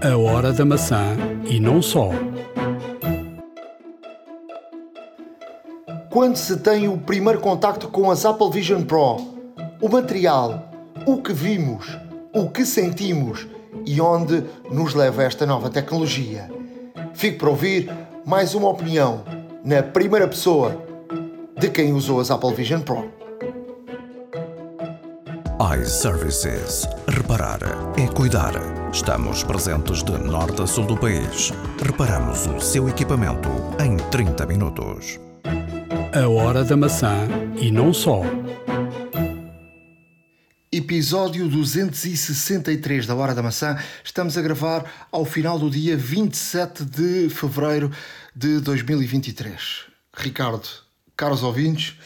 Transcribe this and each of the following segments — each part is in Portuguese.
A hora da maçã e não só. Quando se tem o primeiro contacto com as Apple Vision Pro, o material, o que vimos, o que sentimos e onde nos leva esta nova tecnologia. Fico para ouvir mais uma opinião na primeira pessoa de quem usou as Apple Vision Pro iServices. Reparar é cuidar. Estamos presentes de norte a sul do país. Reparamos o seu equipamento em 30 minutos. A hora da maçã e não só. Episódio 263 da Hora da Maçã. Estamos a gravar ao final do dia 27 de fevereiro de 2023. Ricardo, caros ouvintes,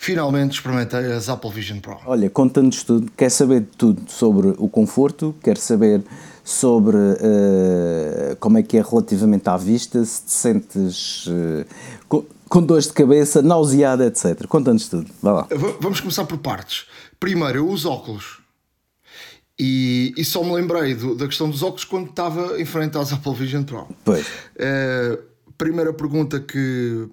Finalmente experimentei as Apple Vision Pro. Olha, conta-nos tudo, quer saber tudo sobre o conforto, quer saber sobre uh, como é que é relativamente à vista, se te sentes uh, com, com dores de cabeça, nauseada, etc. Conta-nos tudo, vá lá. vamos começar por partes. Primeiro, eu uso óculos. E, e só me lembrei do, da questão dos óculos quando estava em frente às Apple Vision Pro. Pois. Uh, primeira pergunta que.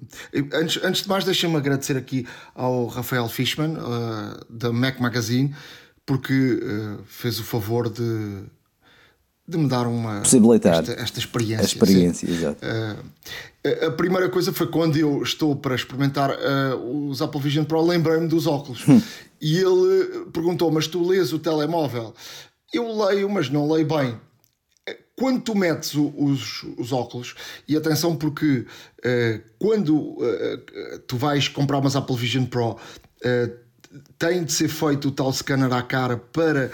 Antes, antes de mais, deixem-me agradecer aqui ao Rafael Fishman, uh, da Mac Magazine, porque uh, fez o favor de, de me dar uma. Possibilitar. Esta, esta experiência. A experiência, exato. Uh, a primeira coisa foi quando eu estou para experimentar os Apple Vision Pro, lembrei-me dos óculos. Hum. E ele perguntou: Mas tu lês o telemóvel? Eu leio, mas não leio bem quando tu metes o, os, os, óculos, e atenção porque uh, quando uh, tu vais comprar umas Apple Vision Pro, uh, tem de ser feito o tal scanner à cara para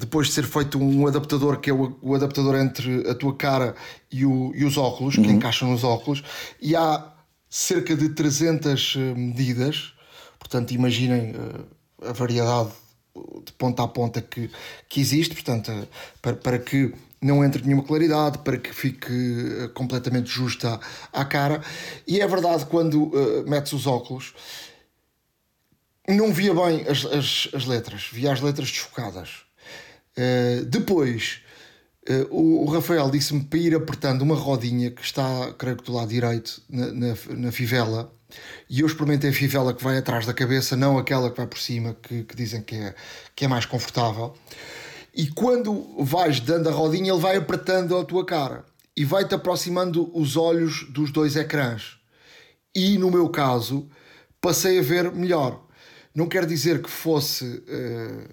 depois de ser feito um adaptador que é o, o adaptador entre a tua cara e, o, e os óculos, uhum. que encaixam nos óculos, e há cerca de 300 medidas, portanto imaginem a variedade de ponta a ponta que, que existe, portanto, para, para que não entre nenhuma claridade, para que fique eh, completamente justa à, cara. E é verdade, quando uh, metes os óculos, não via bem as, as, as letras, via as letras desfocadas. Uh, depois, uh, o, o, Rafael disse-me para ir apertando uma rodinha que está, creio que do lado direito, na, na, na, fivela. E eu experimentei a fivela que vai atrás da cabeça, não aquela que vai por cima, que, que dizem que é, que é mais confortável. E quando vais dando a rodinha, ele vai apertando a tua cara e vai-te aproximando os olhos dos dois ecrãs. E no meu caso, passei a ver melhor. Não quer dizer que fosse uh,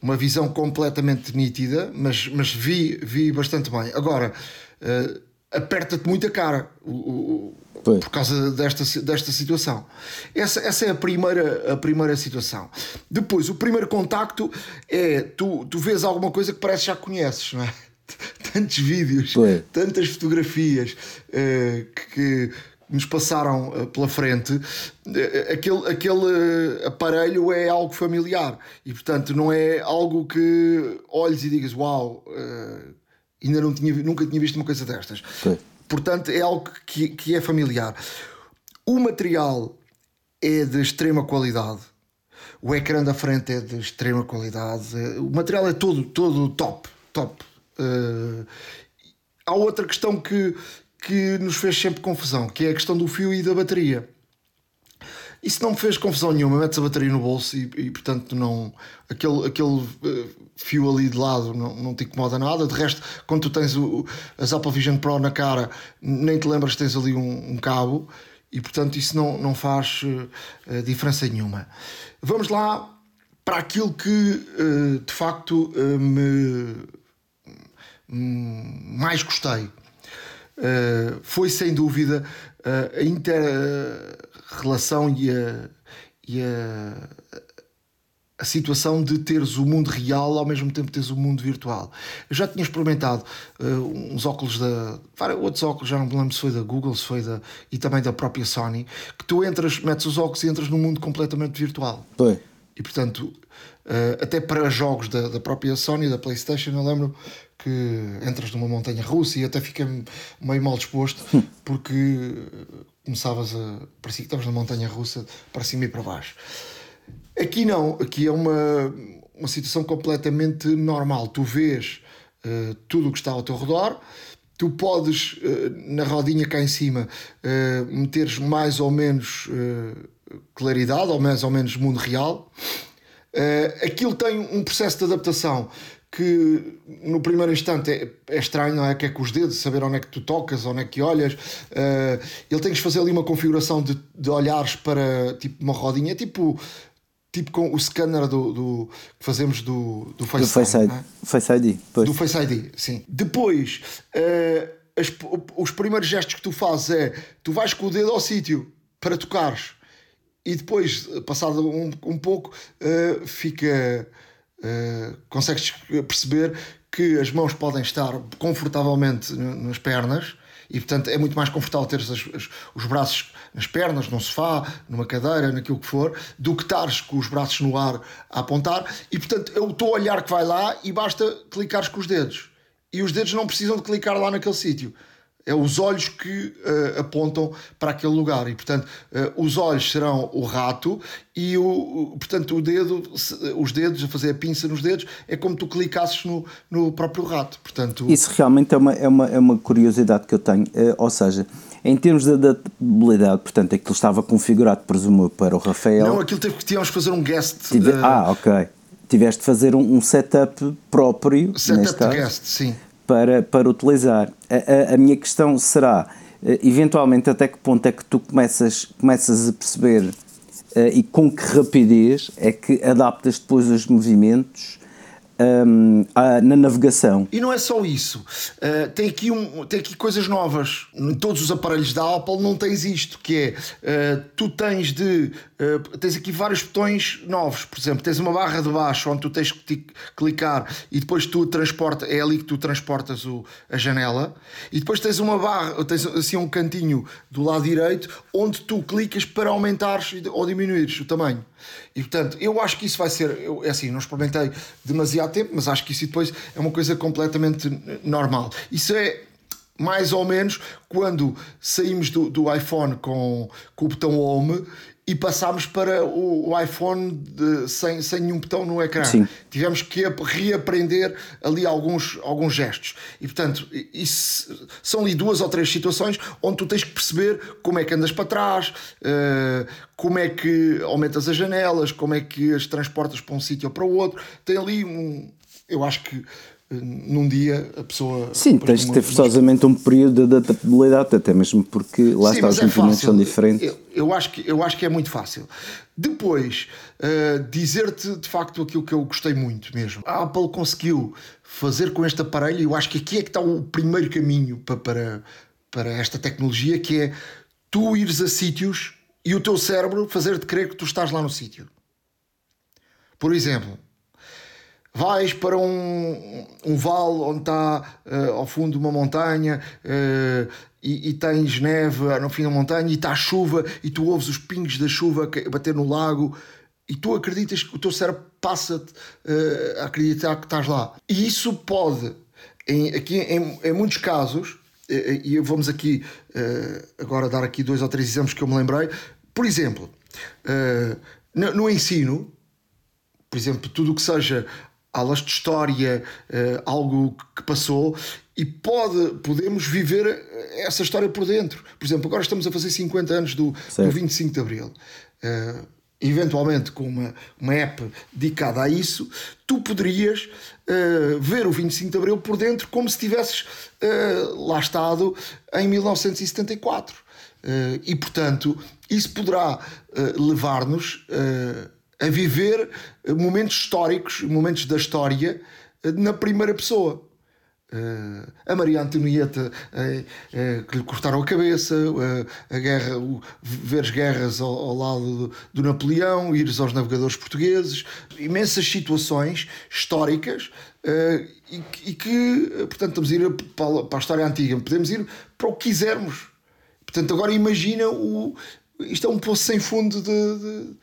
uma visão completamente nítida, mas, mas vi, vi bastante bem. Agora, uh, aperta-te muito a cara. O, o, por causa desta, desta situação. Essa, essa é a primeira, a primeira situação. Depois, o primeiro contacto é tu, tu vês alguma coisa que parece que já conheces, não é? Tantos vídeos, Pois. tantas fotografias uh, que, que nos passaram uh, pela frente, uh, aquele, aquele aparelho é algo familiar e, portanto, não é algo que olhes e digas uau, ainda não tinha, nunca tinha visto uma coisa destas. Pois. Portanto, é algo que, que é familiar. O material é de extrema qualidade. O ecrã da frente é de extrema qualidade. O material é todo, todo top. top. Uh, há outra questão que, que nos fez sempre confusão, que é a questão do fio e da bateria. Isso não me fez confusão nenhuma. Metes a bateria no bolso e, e portanto, não. Aquele, aquele uh, fio ali de lado não, não te incomoda nada. De resto, quando tu tens o, as Apple Vision Pro na cara, nem te lembras que tens ali um, um cabo e, portanto, isso não, não faz uh, diferença nenhuma. Vamos lá para aquilo que uh, de facto me mais gostei. foi sem dúvida a inter relação e a, e a, a situação de teres o mundo real ao mesmo tempo teres o mundo virtual. Eu já tinha experimentado uh, uns óculos da. outros óculos, já não me lembro se foi da Google, se foi da. e também da própria Sony, que tu entras, metes os óculos e entras num mundo completamente virtual. Foi. E portanto, uh, até para jogos da, da própria Sony, da PlayStation, eu lembro que entras numa montanha russa e até fica meio mal disposto hum. porque começavas a. parecia que estavas na montanha russa para cima e para baixo. Aqui não, aqui é uma, uma situação completamente normal. Tu vês uh, tudo o que está ao teu redor. Tu podes, uh, na rodinha cá em cima, uh, meteres mais ou menos claridade, ou mais ou menos mundo real. aquilo tem um processo de adaptação que no primeiro instante é, é, estranho, não é? Que é com os dedos, saber onde é que tu tocas, onde é que olhas. Uh, ele tem que fazer ali uma configuração de, de olhares para tipo uma rodinha, tipo tipo com o scanner do, do que fazemos do, do Face, do Face, ID, é? Face ID do Face ID, sim. Depois, uh, as, os primeiros gestos que tu fazes é tu vais com o dedo ao sítio para tocares e depois, passado um, um pouco, uh, fica uh, consegues perceber que as mãos podem estar confortavelmente nas pernas e portanto é muito mais confortável ter os braços nas pernas, num sofá, numa cadeira, naquilo que for, do que estares com os braços no ar a apontar. E portanto eu estou a olhar que vai lá e basta clicares com os dedos. E os dedos não precisam de clicar lá naquele sítio é os olhos que uh, apontam para aquele lugar e portanto uh, os olhos serão o rato e o, o, portanto o dedo os dedos a fazer a pinça nos dedos é como tu clicasses no, no próprio rato portanto isso realmente é uma é uma, é uma curiosidade que eu tenho uh, ou seja em termos de adaptabilidade, portanto, aquilo estava configurado, presumo, para o Rafael. Não, aquilo teve que tínhamos que fazer um guest. Tive... Ah, ok. Tiveste de fazer um, um setup próprio. Setup de guest, sim para, para utilizar. A, a, a minha questão será, eh, eventualmente, até que ponto é que tu começas, começas a perceber uh, e com que rapidez é que adaptas depois os movimentos um, na navegação. E não é só isso. Uh, tem, aqui um, tem aqui coisas novas. Em todos os aparelhos da Apple não tens isto, que é uh, tu tens de. Uh, tens aqui vários botões novos. Por exemplo, tens uma barra de baixo onde tu tens que clicar e depois tu transporta, é ali que tu transportas o, a janela. E depois tens uma barra, tens assim um cantinho do lado direito onde tu clicas para aumentares ou diminuires o tamanho. E portanto, eu acho que isso vai ser. Eu, é assim, não experimentei demasiado tempo, mas acho que isso depois é uma coisa completamente normal. Isso é mais ou menos quando saímos do, do iPhone com, com o botão Home e passámos para o, o iPhone de, sem, sem nenhum botão no ecrã. Sim. Tivemos que reaprender ali alguns, alguns gestos. E portanto, isso, são ali duas ou três situações onde tu tens que perceber como é que andas para trás, uh, como é que aumentas as janelas, como é que as transportas para um sítio ou para o outro. Tem ali um. Eu acho que num dia a pessoa. Sim, tens de ter forçosamente um período de adaptabilidade, até mesmo porque lá Sim, está, os é movimentos são diferentes. Eu, eu, acho que, eu acho que é muito fácil. Depois, uh, dizer-te de facto aquilo que eu gostei muito mesmo. A Apple conseguiu fazer com este aparelho, e eu acho que aqui é que está o primeiro caminho para, para, para esta tecnologia, que é tu ires a sítios e o teu cérebro fazer-te crer que tu estás lá no sítio. Por exemplo, vais para um, um vale onde está uh, ao fundo uma montanha uh, e, e, tens neve no fim da montanha e está chuva e tu ouves os pingos da chuva bater no lago e tu acreditas que o teu cérebro passa-te uh, a acreditar que estás lá. E isso pode, em, aqui em, em muitos casos, e vamos aqui agora dar aqui dois ou três exemplos que eu me lembrei. Por exemplo, no, no ensino, por exemplo, tudo o que seja aulas de história, uh, algo que passou e pode, podemos viver essa história por dentro. Por exemplo, agora estamos a fazer 50 anos do, do 25 de Abril. Uh, eventualmente com uma, uma app dedicada a isso, tu poderias uh, ver o 25 de Abril por dentro como se tivesses uh, lá estado em 1974. Uh, e, portanto, isso poderá levar-nos a viver momentos históricos, momentos da história eh, na primeira pessoa. Uh, a Maria Antonieta uh, uh, que lhe cortaram a cabeça, a guerra, ver as guerras ao, ao lado do, do, Napoleão, ires aos navegadores portugueses, imensas situações históricas e, e, que, portanto, estamos a ir para, para, a história antiga, podemos ir para o que quisermos. Portanto, agora imagina o. Isto é um poço sem fundo de, de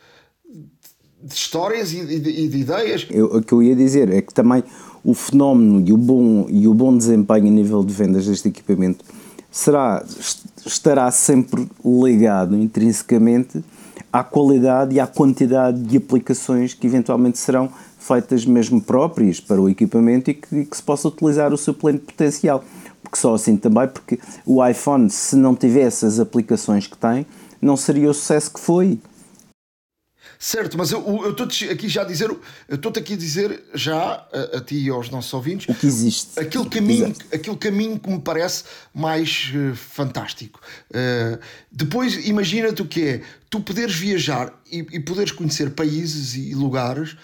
de histórias e de, e de ideias. Eu, o que eu ia dizer é que também o fenómeno e o bom, e o bom desempenho a nível de vendas deste equipamento será, estará sempre ligado intrinsecamente à qualidade e à quantidade de aplicações que eventualmente serão feitas mesmo próprias para o equipamento e que, e que se possa utilizar o seu pleno potencial. Porque só assim também, porque o iPhone, se não tivesse as aplicações que tem, não seria o sucesso que foi. Certo, mas eu estou aqui já a dizer, eu estou aqui a dizer já a, a, ti e aos nossos ouvintes o que existe, aquele caminho, aquele caminho que me parece mais uh, fantástico. Uh, depois imagina-te o que é tu poderes viajar e, e poderes conhecer países e lugares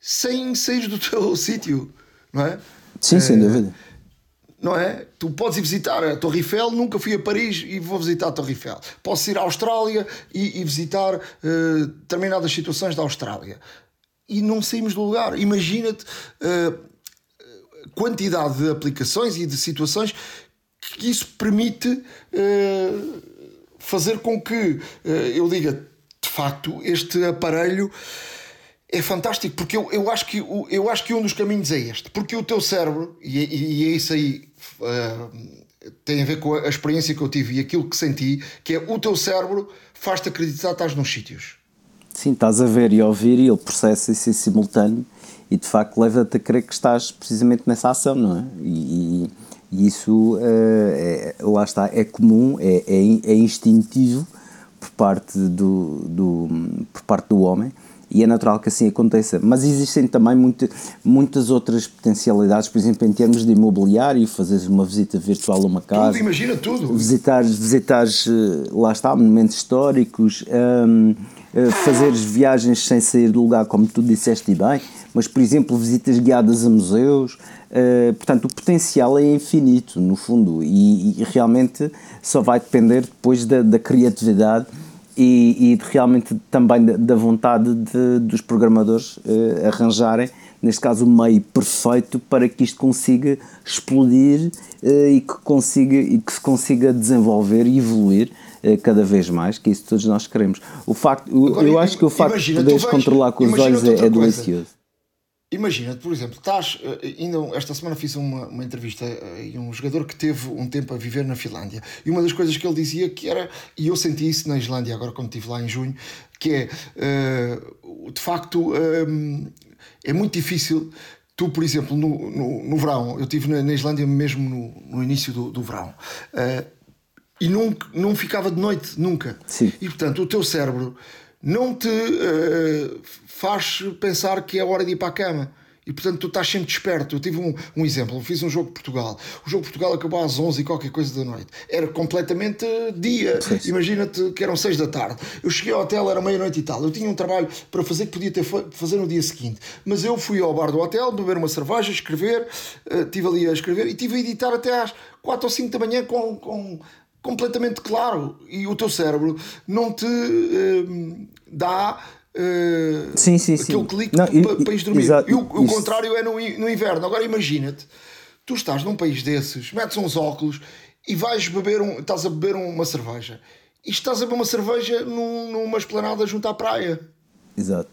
sem sair do teu sítio, não é? Sim, uh, sem dúvida não é? Tu podes ir visitar a Torre Eiffel, nunca fui a Paris e vou visitar a Torre Eiffel. Posso ir à Austrália e, e visitar uh, determinadas situações da Austrália. E não saímos do lugar. Imagina-te uh, quantidade de aplicações e de situações que isso permite uh, fazer com que eu diga, de facto, este aparelho é fantástico porque eu, eu, acho que, eu acho que um dos caminhos é este. Porque o teu cérebro, e, e, e é isso aí uh, tem a ver com a experiência que eu tive e aquilo que senti, que é o teu cérebro faz-te acreditar que estás nos sítios. Sim, estás a ver e a ouvir e ele processa isso em simultâneo e de facto leva-te a crer que estás precisamente nessa ação, não é? E, e isso uh, é, lá está, é comum, é, é, é instintivo por parte do, do, por parte do homem e é natural que assim aconteça. Mas existem também muito, muitas outras potencialidades, por exemplo, em termos de imobiliário, fazeres uma visita virtual a uma casa. Tudo, imagina tudo. Visitares, visitares eh, lá está, monumentos históricos, um, eh, fazeres viagens sem sair do lugar, como tu disseste bem, mas, por exemplo, visitas guiadas a museus. Uh, portanto, o potencial é infinito, no fundo, e, e realmente só vai depender depois da, da criatividade e, e de, realmente também da, da vontade de, dos programadores uh, arranjarem, neste caso, o meio perfeito para que isto consiga explodir uh, e, que consiga, e que se consiga desenvolver e evoluir uh, cada vez mais, que isso todos nós queremos. O facto, Agora, eu acho que o facto imagina, de poderes controlar com os olhos é, é delicioso. Imagina, por exemplo, estás, eh, ainda esta semana fiz uma, uma entrevista eh, a um jogador que teve um tempo a viver na Finlândia e uma das coisas que ele dizia que era, e eu senti isso na Islândia agora quando estive lá em junho, que é, uh, de facto, é muito difícil tu, por exemplo, no, no, no verão, eu estive na, na, Islândia mesmo no, no início do, do verão, uh, e não, não ficava de noite, nunca. Sim. E portanto, o teu cérebro não te uh, faz pensar que é hora de ir para a cama. E portanto tu estás sempre desperto. Eu tive um, um exemplo, fiz um jogo de Portugal. O jogo de Portugal acabou às 11 e qualquer coisa da noite. Era completamente dia. Imagina-te que eram 6 da tarde. Eu cheguei ao hotel, era meia-noite e tal. Eu tinha um trabalho para fazer que podia ter fazer no dia seguinte. Mas eu fui ao bar do hotel, beber uma cerveja, escrever, uh, estive ali a escrever e estive a editar até às 4 ou 5 da manhã com, com completamente claro e o teu cérebro não te uh, dá uh, sim, sim, aquele sim. clique para, para ir dormir. Exato, e o, o contrário é no, no inverno. Agora imagina-te, tu estás num país desses, metes uns óculos e vais beber um, estás a beber uma cerveja e estás a beber uma cerveja num, numa esplanada junto à praia. Exato.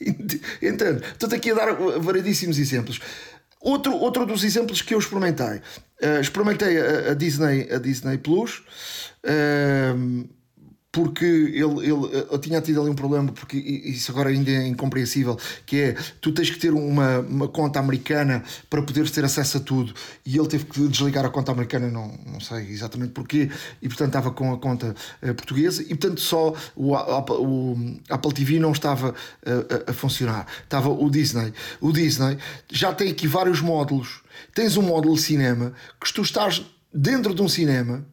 Entendo. Estou aqui a dar variedíssimos exemplos. Outro, outro dos exemplos que eu experimentei, uh, experimentei a, a, Disney, a Disney Plus. Uh, porque ele, ele eu tinha tido ali um problema, porque isso agora ainda é incompreensível, que é tu tens que ter uma, uma conta americana para poderes ter acesso a tudo e ele teve que desligar a conta americana, não, não sei exatamente porquê, e portanto estava com a conta uh, portuguesa e portanto só o, o Apple TV não estava uh, a, a funcionar, estava o Disney. O Disney já tem aqui vários módulos. Tens um módulo de cinema que tu estás dentro de um cinema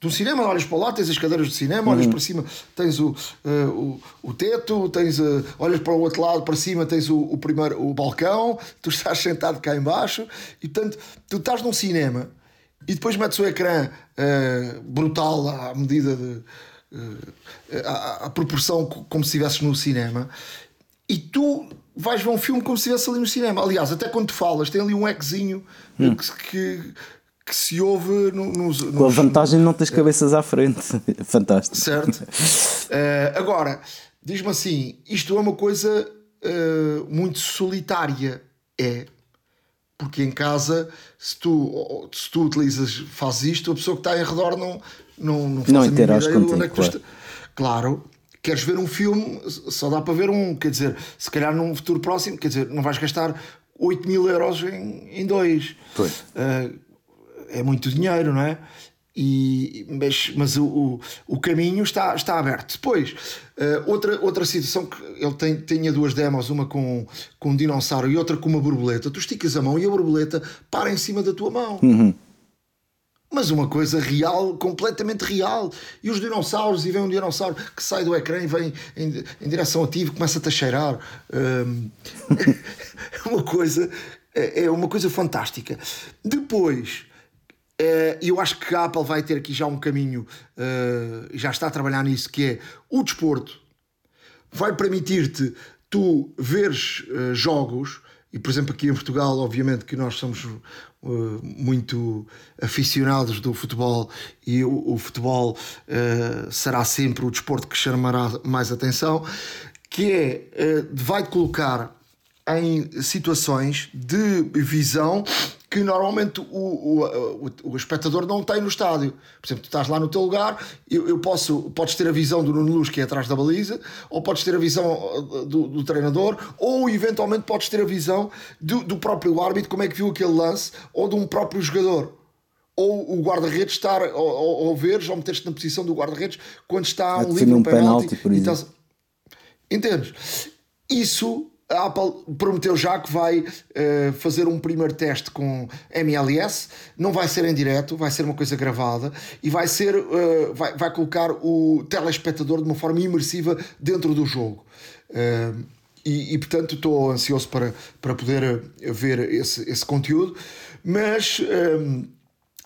do cinema, olhas para lá, tens as cadeiras de cinema, olhas uhum. para cima, tens o, uh, o, o teto, tens, uh, olhas para o outro lado, para cima, tens o, o primeiro o balcão, tu estás sentado cá embaixo e portanto tu estás num cinema e depois metes o ecrã uh, brutal à medida de à, à, proporção como se estivesses no cinema e tu vais ver um filme como se estivesse ali no cinema. Aliás, até quando tu falas, tem ali um ecozinho hum. que, que que se ouve nos, nos, Com a vantagem de não tens cabeças à frente. Fantástico. Certo. Uh, agora, diz-me assim: isto é uma coisa uh, muito solitária. É. Porque em casa, se tu, se tu utilizas, fazes isto, a pessoa que está em redor não, não, não faz não interage contigo. Onde é que claro. claro. queres ver um filme, só dá para ver um, quer dizer, se calhar num futuro próximo, quer dizer, não vais gastar 8 mil euros em, em dois. Pois. Uh, é muito dinheiro, não é? E, mas mas o, o, o, caminho está, está aberto. Depois, uh, outra, outra situação que ele tem, tinha duas demos, uma com, com um dinossauro e outra com uma borboleta. Tu esticas a mão e a borboleta para em cima da tua mão. Uhum. Mas uma coisa real, completamente real. E os dinossauros, e vem um dinossauro que sai do ecrã e vem em, em direção a ti e começa-te a cheirar. Um, é uma coisa, é, é uma coisa fantástica. Depois Uh, eu acho que a Apple vai ter aqui já um caminho, uh, já está a trabalhar nisso, que é o desporto. Vai permitir-te tu veres uh, jogos, e por exemplo aqui em Portugal, obviamente que nós somos muito aficionados do futebol e o, o futebol será sempre o desporto que chamará mais atenção, que é, vai-te colocar em situações de visão que normalmente o, o, o, o, espectador não tem no estádio. Por exemplo, tu estás lá no teu lugar, eu, eu posso, podes ter a visão do Nuno Luz que é atrás da baliza, ou podes ter a visão uh, do, do treinador, ou eventualmente podes ter a visão do, do, próprio árbitro, como é que viu aquele lance, ou de um próprio jogador. Ou o guarda-redes estar, ou, ou, ou veres, ou meter-te na posição do guarda-redes quando está um livre um penalti. penalti então, entendes? Isso a Apple prometeu já que vai uh, fazer um primeiro teste com MLS, não vai ser em direto, vai ser uma coisa gravada e vai ser uh, vai, vai colocar o telespectador de uma forma imersiva dentro do jogo. Uh, e, e, portanto estou ansioso para, para poder ver esse, esse conteúdo, mas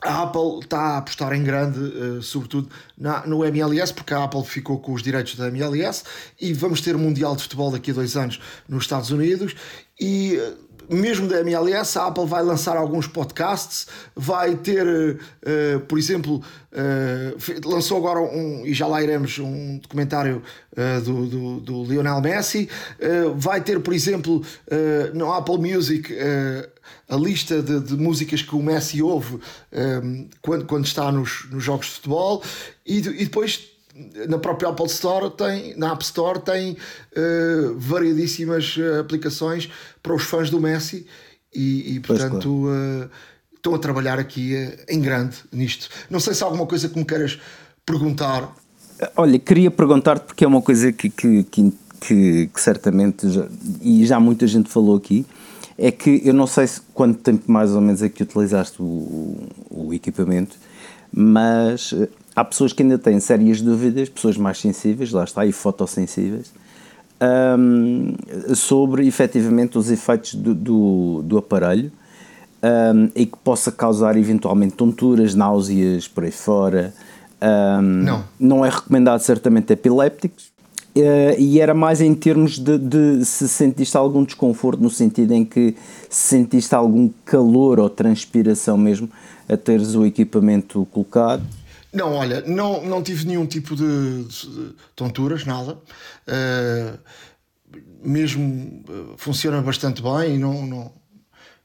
a Apple está a apostar em grande, uh, sobretudo na, no MLS, porque a Apple ficou com os direitos da MLS e vamos ter Mundial de Futebol daqui a dois anos nos Estados Unidos. E uh, mesmo da MLS, a Apple vai lançar alguns podcasts, vai ter, uh, por exemplo, lançou agora um, e já lá iremos, um documentário do, do, do, Lionel Messi, vai ter, por exemplo, no Apple Music a lista de, de, músicas que o Messi ouve um, quando, quando está nos, nos jogos de futebol e, e depois na própria Apple Store tem, na App Store tem uh, variedíssimas eh, aplicações para os fãs do Messi e, e portanto claro. uh, estão a trabalhar aqui uh, em grande nisto. Não sei se há alguma coisa que me queiras perguntar. Olha, queria perguntar-te porque é uma coisa que, que, que, que certamente já, e já muita gente falou aqui é que eu não sei se, quanto tempo mais ou menos é que utilizaste o, o equipamento, mas eh, há pessoas que ainda têm sérias dúvidas, pessoas mais sensíveis, lá está, e fotossensíveis, um, sobre efetivamente os efeitos do, do, do aparelho um, e que possa causar eventualmente tonturas, náuseas por aí fora. Um, não. Não é recomendado certamente epilépticos, Uh, e era mais em termos de, de, se sentiste algum desconforto, no sentido em que se sentiste algum calor ou transpiração mesmo a teres o equipamento colocado. Não, olha, não, não tive nenhum tipo de, de tonturas, nada. Uh, mesmo uh, funciona bastante bem e não, não,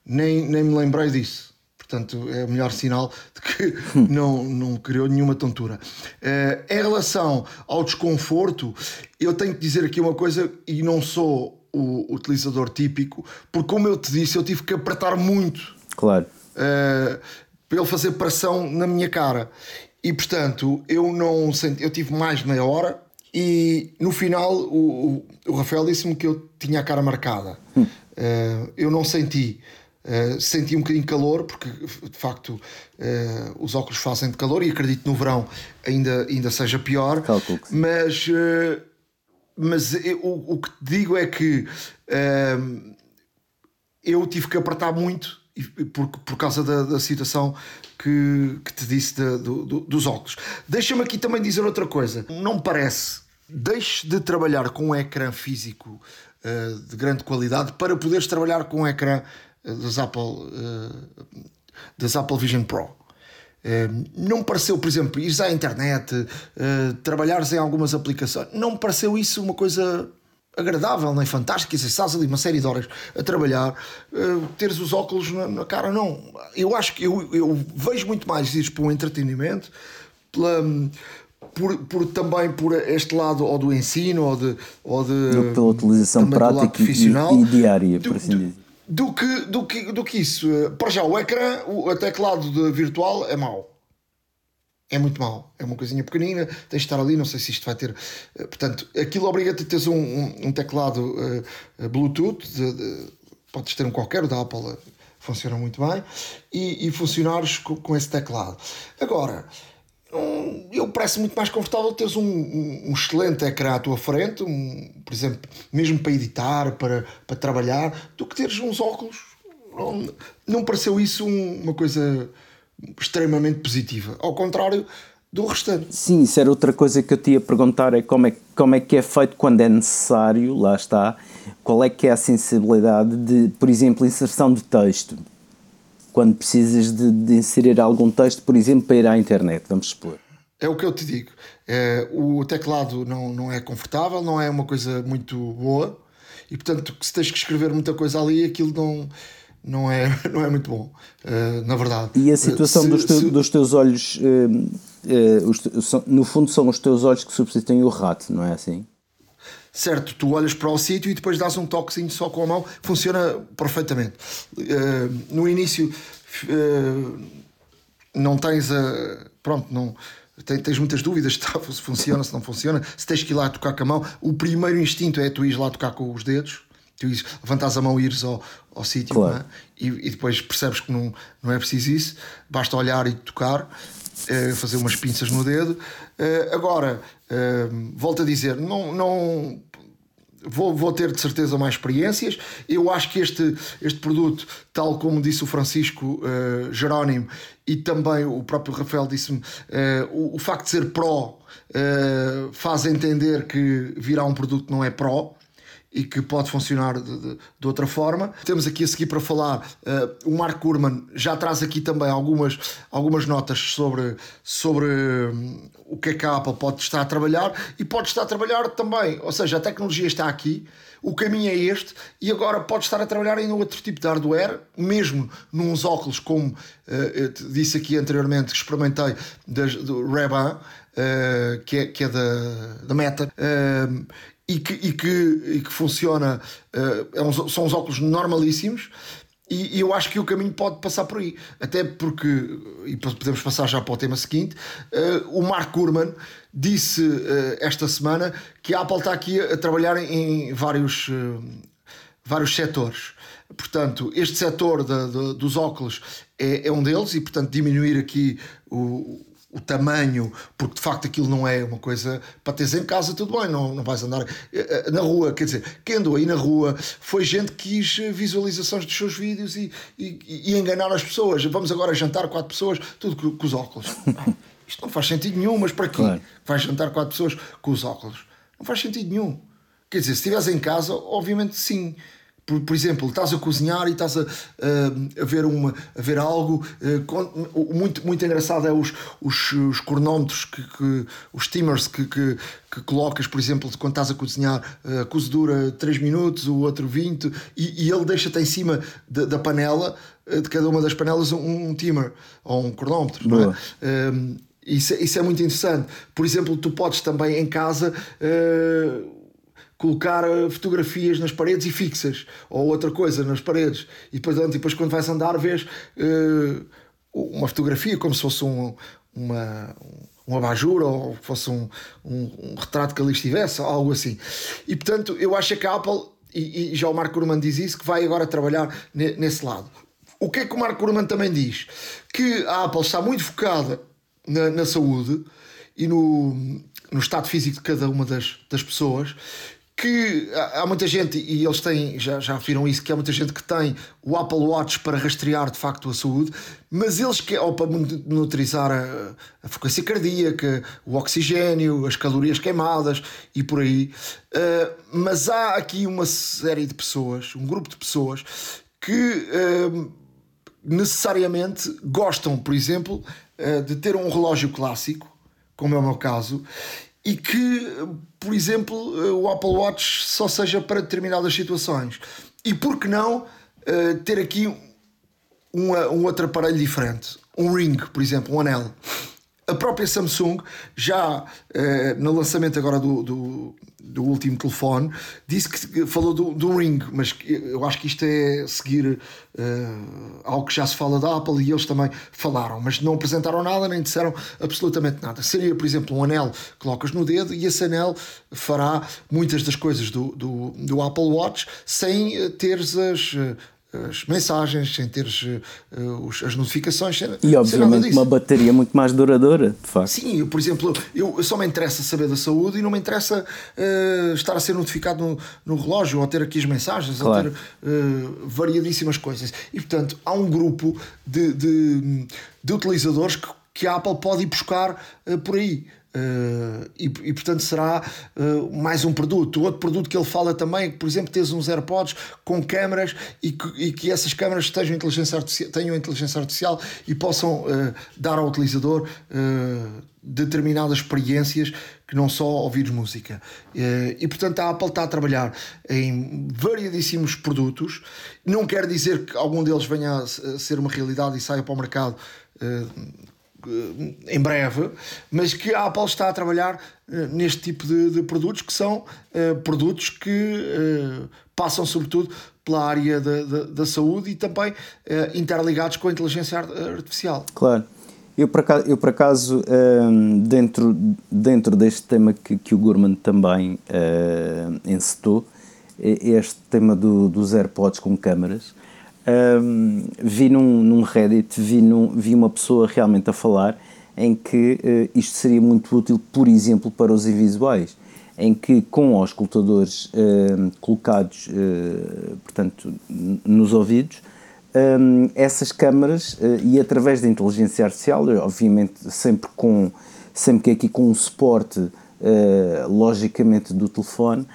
nem, nem me lembrei disso. Portanto, é o melhor sinal de que não, não criou nenhuma tontura. Uh, em relação ao desconforto, eu tenho que dizer aqui uma coisa, e não sou o utilizador típico, porque, como eu te disse, eu tive que apertar muito. Claro. Uh, para ele fazer pressão na minha cara. E, portanto, eu não senti, eu tive mais de meia hora e no final o, o, o Rafael disse-me que eu tinha a cara marcada. Hum. Uh, eu não senti. Uh, senti um bocadinho de calor, porque de facto uh, os óculos fazem de calor e acredito no verão ainda, ainda seja pior. Mas, uh, mas eu, o, o que te digo é que eu tive que apertar muito por, por causa da, da situação que, que te disse de, do, do, dos óculos. Deixa-me aqui também dizer outra coisa. Não me parece. Deixe de trabalhar com um ecrã físico de grande qualidade para poderes trabalhar com um ecrã das Apple, eh, das Apple Vision Pro. Não me pareceu, por exemplo, ires à internet, trabalhares em algumas aplicações, não me pareceu isso uma coisa agradável, nem fantástica. Quer dizer, estás ali uma série de horas a trabalhar, teres os óculos na, cara, não. Eu acho que eu, eu vejo muito mais isso para o entretenimento, pela, por, por, também por este lado ou do ensino ou de, ou de pela utilização prática e, e, diária, por assim dizer. Do que, do, que, do que isso. Para já, o ecrã, o teclado virtual é mau. É muito mau. É uma coisinha pequenina, tens de estar ali, não sei se isto vai ter. Portanto, aquilo obriga-te a teres um, um, um teclado uh, Bluetooth, de, de, podes ter um qualquer, o da Apple funciona muito bem, e, e funcionares com, com esse teclado. Agora, um, eu parece muito mais confortável teres um, um, um, excelente ecrã à tua frente, um, por exemplo, mesmo para editar, para, para trabalhar, do que teres uns óculos. Não, não pareceu isso uma coisa extremamente positiva. Ao contrário do restante. Sim, isso era outra coisa que eu te ia perguntar, é como é, como é que é feito quando é necessário, lá está, qual é que é a sensibilidade de, por exemplo, inserção de texto quando precisas de, de, inserir algum texto, por exemplo, para ir à internet, vamos supor. É o que eu te digo. É, o teclado não, não é confortável, não é uma coisa muito boa e, portanto, se tens que escrever muita coisa ali, aquilo não, não, é, não é muito bom, uh, na verdade. E a situação se, dos, te, se... dos, teus olhos, os, no fundo, são os teus olhos que substituem o rato, não é assim? certo, tu olhas para o sítio e depois dás um toquezinho só com a mão, funciona perfeitamente. No início não tens a. Pronto, não. Tens muitas dúvidas se funciona, se não funciona, se tens que ir lá tocar com a mão. O primeiro instinto é tu ir lá tocar com os dedos, tu ires, levantas a mão e ires ao, ao sítio claro. é? e, e, depois percebes que não, não é preciso isso, basta olhar e tocar. Eh, fazer umas pinças no dedo. Eh, agora, eh, volto a dizer, não, não Vou, vou, ter de certeza mais experiências. Eu acho que este, este produto, tal como disse o Francisco uh, Jerónimo e também o próprio Rafael disse-me, uh, o, o, facto de ser Pro uh, faz entender que virá um produto que não é Pro e que pode funcionar de, de, de, outra forma. Temos aqui a seguir para falar, uh, o Mark Kurman já traz aqui também algumas, algumas notas sobre, sobre um, o que é que a Apple pode estar a trabalhar e pode estar a trabalhar também, ou seja, a tecnologia está aqui, o caminho é este e agora pode estar a trabalhar em outro tipo de hardware, mesmo nos óculos, como uh, disse aqui anteriormente, que experimentei das, do Ray-Ban, uh, que, é, que é da, da Meta. E que, e que, e que funciona, uh, uns, são os óculos normalíssimos. E, e, eu acho que o caminho pode passar por aí, até porque, e podemos passar já para o tema seguinte, uh, o Mark Gurman disse uh, esta semana que a Apple está aqui a, trabalhar em, vários, vários setores. Portanto, este setor de, de, dos óculos é, é, um deles e, portanto, diminuir aqui o, o tamanho, porque de facto aquilo não é uma coisa para teres em casa, tudo bem, não, não vais andar eh, eh, na rua. Quer dizer, quem andou aí na rua foi gente que quis visualizações dos seus vídeos e, e, e enganar as pessoas. Vamos agora jantar quatro pessoas, tudo com, com os óculos. Isto não faz sentido nenhum, mas para quê? Claro. Vais jantar quatro pessoas com os óculos? Não faz sentido nenhum. Quer dizer, se estiveres em casa, obviamente sim. Por, por, exemplo, estás a cozinhar e estás a, a, a ver, uma, a ver algo. Uh, muito, muito engraçado é os, os, os cronómetros, que, que, os steamers que, que, que, colocas, por exemplo, quando estás a cozinhar, uh, a cozedura 3 minutos, o outro 20, e, e ele deixa-te em cima de, da panela, de cada uma das panelas, um, um timer ou um cronómetro. Não é? Ehm, isso, isso é muito interessante. Por exemplo, tu podes também em casa. Uh, colocar eh, fotografias nas paredes e fixas, ou outra coisa nas paredes, e depois, depois quando vais andar vês uh, uma fotografia como se fosse um, uma, um abajur ou fosse um, um, um, retrato que ali estivesse, algo assim. E portanto, eu acho que a Apple, e, e já o Marco Urman diz isso, que vai agora trabalhar nesse lado. O que é que o Marco Urman também diz? Que a Apple está muito focada na, na saúde e no, no estado físico de cada uma das, das pessoas que há muita gente, e eles têm, já, já viram isso, que há muita gente que tem o Apple Watch para rastrear de facto a saúde, mas eles que ou para monitorizar a, a frequência cardíaca, o oxigênio, as calorias queimadas e por aí. Uh, mas há aqui uma série de pessoas, um grupo de pessoas, que uh, necessariamente gostam, por exemplo, uh, de ter um relógio clássico, como é o meu caso, e que, por exemplo, o Apple Watch só seja para determinadas situações. E por que não eh, ter aqui um, um outro aparelho diferente? Um ring, por exemplo, um anel. A própria Samsung, já eh, no lançamento agora do, do, do, último telefone, disse que falou do, do Ring, mas eu acho que isto é seguir eh, algo que já se fala da Apple e eles também falaram, mas não apresentaram nada nem disseram absolutamente nada. Seria, por exemplo, um anel que colocas no dedo e esse anel fará muitas das coisas do, do, do Apple Watch sem eh, teres as eh, as mensagens, sem teres uh, os, as notificações. Sem, e obviamente uma bateria muito mais duradoura, de facto. Sim, eu, por exemplo, eu, só me interessa saber da saúde e não me interessa uh, estar a ser notificado no, no, relógio ou ter aqui as mensagens claro. ou ter uh, variadíssimas coisas. E portanto, há um grupo de, de, de utilizadores que, que a Apple pode ir buscar por aí. Uh, e, e, portanto será uh, mais um produto. Outro produto que ele fala também que, por exemplo, tens uns AirPods com câmaras e que, e que essas câmaras tenham inteligência artificial, tenham inteligência artificial e possam uh, dar ao utilizador determinadas experiências que não só ouvir música. e portanto a Apple está a trabalhar em variadíssimos produtos. Não quer dizer que algum deles venha a ser uma realidade e saia para o mercado em breve, mas que a Apple está a trabalhar eh, neste tipo de, de produtos que são uh, produtos que uh, passam sobretudo pela área da, da, da saúde e também uh, interligados com a inteligência artificial. Claro. Eu por acaso, eu, por acaso um, dentro, dentro deste tema que, que o Gurman também uh, encetou, este tema do, dos AirPods com câmaras, um, vi num, num Reddit, vi, num, vi uma pessoa realmente a falar em que uh, isto seria muito útil, por exemplo, para os invisuais, em que com os escutadores uh, colocados, uh, portanto, nos ouvidos, um, essas câmaras e através da inteligência artificial, obviamente sempre com sempre que aqui com um suporte logicamente do telefone,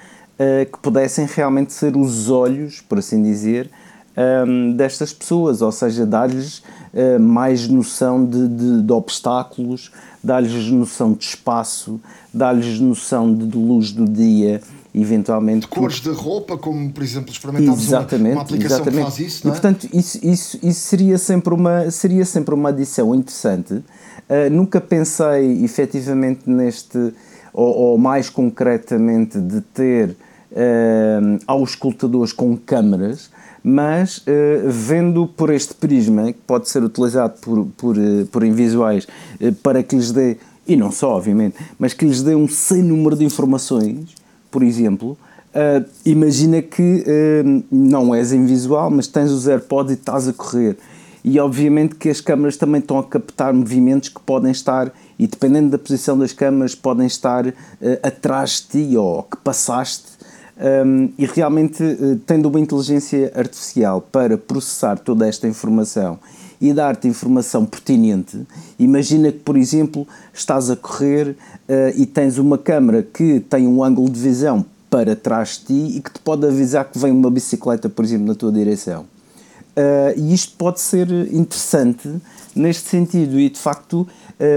que pudessem realmente ser os olhos, por assim dizer, um, destas pessoas, ou seja, dar-lhes uh, mais noção de, de, de obstáculos, dar-lhes noção de espaço, dar-lhes noção de, de, luz do dia, eventualmente. De cores de roupa, como por exemplo experimentámos exatamente, uma, uma aplicação exatamente. que faz isso. Não é? E portanto, isso, isso, isso seria, sempre uma, seria sempre uma adição interessante. Uh, nunca pensei efetivamente neste, ou, ou mais concretamente, de ter uh, aos escutadores com câmaras mas uh, vendo por este prisma, que pode ser utilizado por, por, uh, por invisuais uh, para que lhes dê, e não só, obviamente, mas que lhes dê um sem número de informações, por exemplo, imagina que não és invisual, mas tens os AirPods e estás a correr. E obviamente que as câmaras também estão a captar movimentos que podem estar, e dependendo da posição das câmaras, podem estar atrás de ti ou que passaste um, e realmente, uh, tendo uma inteligência artificial para processar toda esta informação e dar-te informação pertinente, imagina que, por exemplo, estás a correr uh, e tens uma câmera que tem um ângulo de visão para trás de ti e que te pode avisar que vem uma bicicleta, por exemplo, na tua direção. Uh, e isto pode ser interessante neste sentido, e de facto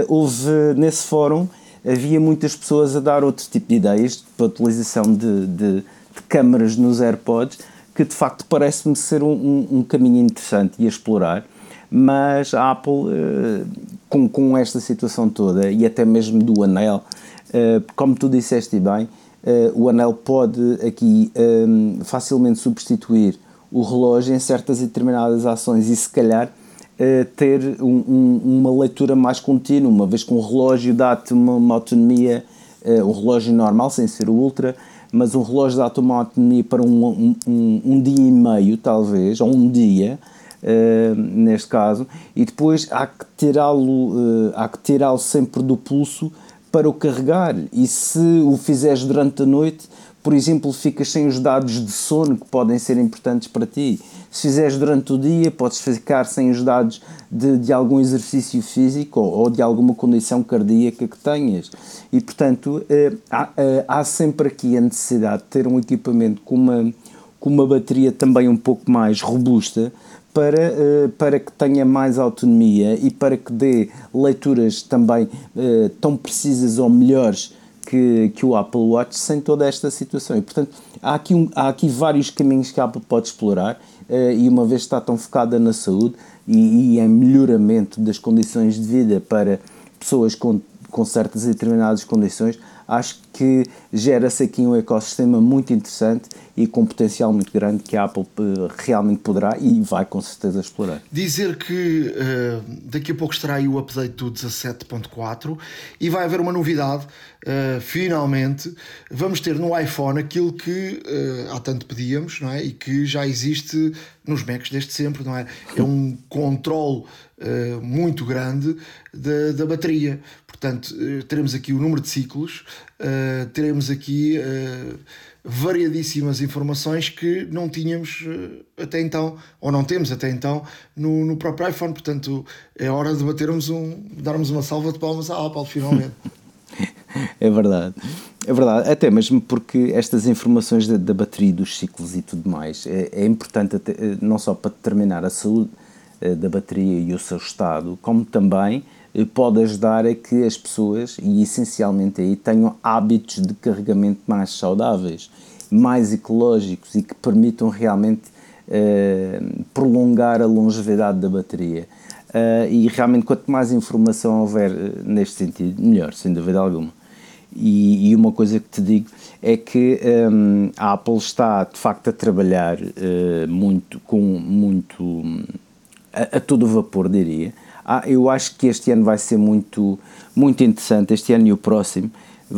houve nesse fórum havia muitas pessoas a dar outro tipo de ideias para a utilização de, de, de câmaras nos AirPods, que de facto parece-me ser um, um, um, caminho interessante e a explorar, mas a Apple, uh, com, com esta situação toda e até mesmo do anel, uh, como tu disseste bem, uh, o anel pode aqui um, facilmente substituir o relógio em certas e determinadas ações e se calhar ter um, uma leitura mais contínua, uma vez que um relógio dá-te uma, uma autonomia, um relógio normal, sem ser o ultra, mas um relógio uma autonomia para um, um, um, dia e meio, talvez, ou um dia, uh, neste caso, e depois há que tirá-lo uh, há que tirá-lo sempre do pulso para o carregar. E se o fizeres durante a noite, por exemplo, ficas sem os dados de sono que podem ser importantes para ti. Se fizeres durante o dia, podes ficar sem os dados de, de algum exercício físico ou, ou, de alguma condição cardíaca que tenhas. E, portanto, eh, há, eh, há, sempre aqui a necessidade de ter um equipamento com uma, com uma bateria também um pouco mais robusta para, eh, para que tenha mais autonomia e para que dê leituras também tão precisas ou melhores que, que o Apple Watch sem toda esta situação. E, portanto, há aqui, um, há aqui vários caminhos que a Apple pode explorar e uma vez está tão focada na saúde e, e em melhoramento das condições de vida para pessoas com, com certas e determinadas condições, acho que gera-se aqui um ecossistema muito interessante e com potencial muito grande que a Apple eh, realmente poderá e vai com certeza explorar. Dizer que uh, daqui a pouco estará aí o update do 17.4 e vai haver uma novidade, uh, finalmente, vamos ter no iPhone aquilo que uh, há tanto pedíamos não é? e que já existe nos Macs desde sempre, não é? É um controle muito grande da, da bateria. Portanto, teremos aqui o número de ciclos, teremos aqui variadíssimas informações que não tínhamos eh, até então, ou não temos até então, no, próprio iPhone. Portanto, é hora de batermos um, darmos uma salva de palmas à Apple, finalmente. é verdade. É verdade, até mesmo porque estas informações da, da bateria, dos ciclos e tudo mais, é, é importante até, eh, não só para determinar a saúde eh, da bateria e o seu estado, como também pode ajudar a que as pessoas, e essencialmente aí, tenham hábitos de carregamento mais saudáveis, mais ecológicos e que permitam realmente uh, prolongar a longevidade da bateria. Uh, e realmente, quanto mais informação houver uh, neste sentido, melhor, sem dúvida alguma. E, uma coisa que te digo é que um, a Apple está de facto a trabalhar muito, com muito a, a todo vapor, diria, ah, eu acho que este ano vai ser muito, muito interessante, este ano e o próximo.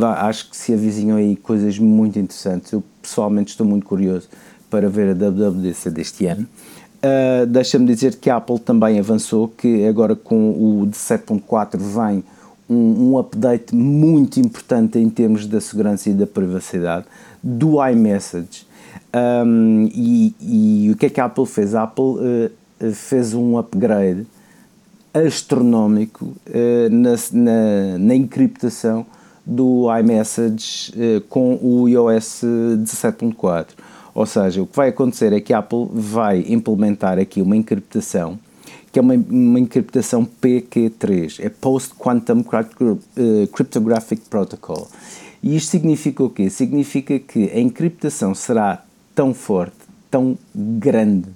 Acho que se avizinham aí coisas muito interessantes. Eu pessoalmente estou muito curioso para ver a WWDC deste ano. Uh, Deixa-me dizer que a Apple também avançou, que agora com o 17.4 vem um, um, update muito importante em termos da segurança e da privacidade do iMessage. Um, e, e, o que é que a Apple fez? A Apple uh, fez um upgrade astronómico uh, na, na, na, encriptação do iMessage uh, com o iOS 17.4. Ou seja, o que vai acontecer é que a Apple vai implementar aqui uma encriptação que é uma, uma encriptação PQ3, é Post Quantum eh, Cryptographic Protocol. E isto significa o quê? Significa que a encriptação será tão forte, tão grande,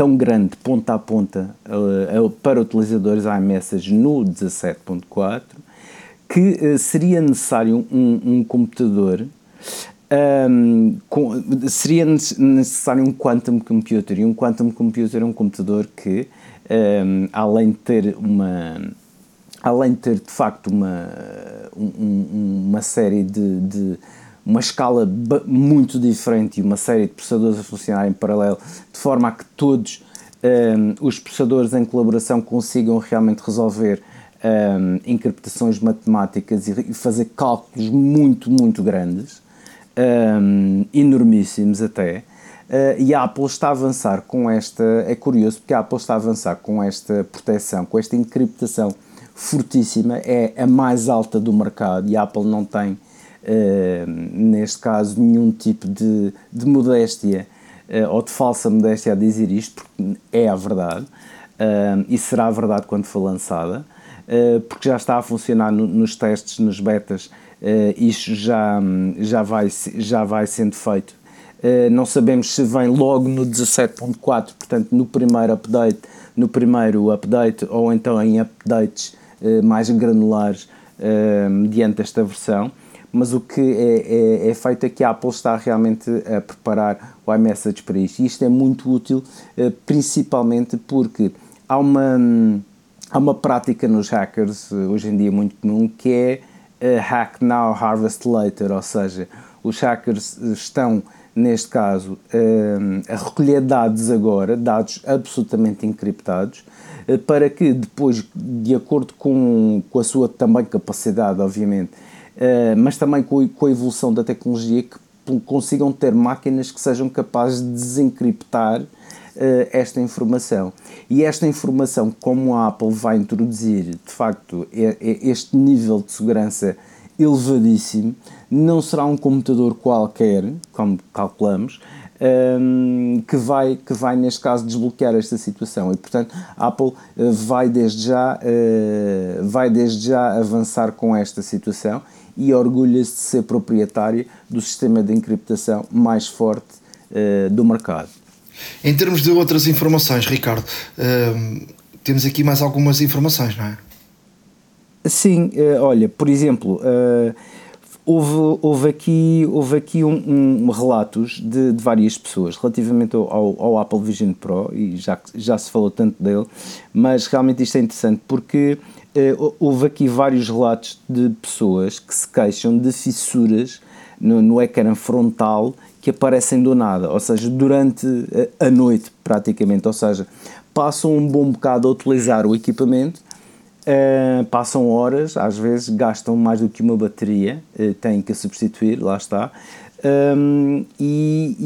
tão grande ponta a ponta uh, para utilizadores iMessage no 17.4 que uh, seria necessário um, um computador um, com, seria necessário um quantum computer. E um quantum computer é um computador que um, além de ter uma além de ter de facto uma um, uma série de, de uma escala muito diferente e uma série de processadores a funcionar em paralelo, de forma a que todos um, os processadores em colaboração consigam realmente resolver um, encriptações matemáticas e, fazer cálculos muito, muito grandes, um, enormíssimos até. Uh, e a Apple está a avançar com esta. É curioso porque a Apple está a avançar com esta proteção, com esta encriptação fortíssima, é a mais alta do mercado e a Apple não tem neste caso, nenhum tipo de, de modéstia uh, ou de falsa modéstia a dizer isto, porque é a verdade uh, e será a verdade quando for lançada, porque já está a funcionar no, nos testes, nos betas, isto já, já, vai, já vai sendo feito. não sabemos se vem logo no 17.4, portanto, no primeiro update, no primeiro update ou então em updates mais granulares mediante esta versão mas o que é, é, é, feito é que a Apple está realmente a preparar o iMessage para isto. E isto é muito útil, eh, principalmente porque há uma, há uma prática nos hackers, eh, hoje em dia muito comum, que é eh, hack now, harvest later, ou seja, os hackers estão, neste caso, a recolher dados agora, dados absolutamente encriptados, para que depois, de acordo com, com a sua também capacidade, obviamente, mas também com, com a evolução da tecnologia que consigam ter máquinas que sejam capazes de desencriptar uh, esta informação. E esta informação, como a Apple vai introduzir, de facto, este nível de segurança elevadíssimo, não será um computador qualquer, como calculamos, ehm, que, vai, que vai, neste caso, desbloquear esta situação. E, portanto, a Apple uh, vai, desde já, vai desde já avançar com esta situação e orgulha-se de ser proprietário do sistema de encriptação mais forte uh, do mercado. Em termos de outras informações, Ricardo, uh, temos aqui mais algumas informações, não é? Sim, uh, olha, por exemplo, uh, houve, houve aqui, houve aqui um, um relatos de, de, várias pessoas relativamente ao, ao, Apple Vision Pro, e já, já se falou tanto dele, mas realmente isto é interessante porque houve aqui vários relatos de pessoas que se queixam de fissuras no, no ecrã frontal que aparecem do nada, ou seja, durante a noite praticamente, ou seja, passam um bom bocado a utilizar o equipamento, uh, passam horas, às vezes gastam mais do que uma bateria, uh, têm que substituir, lá está. Um, e,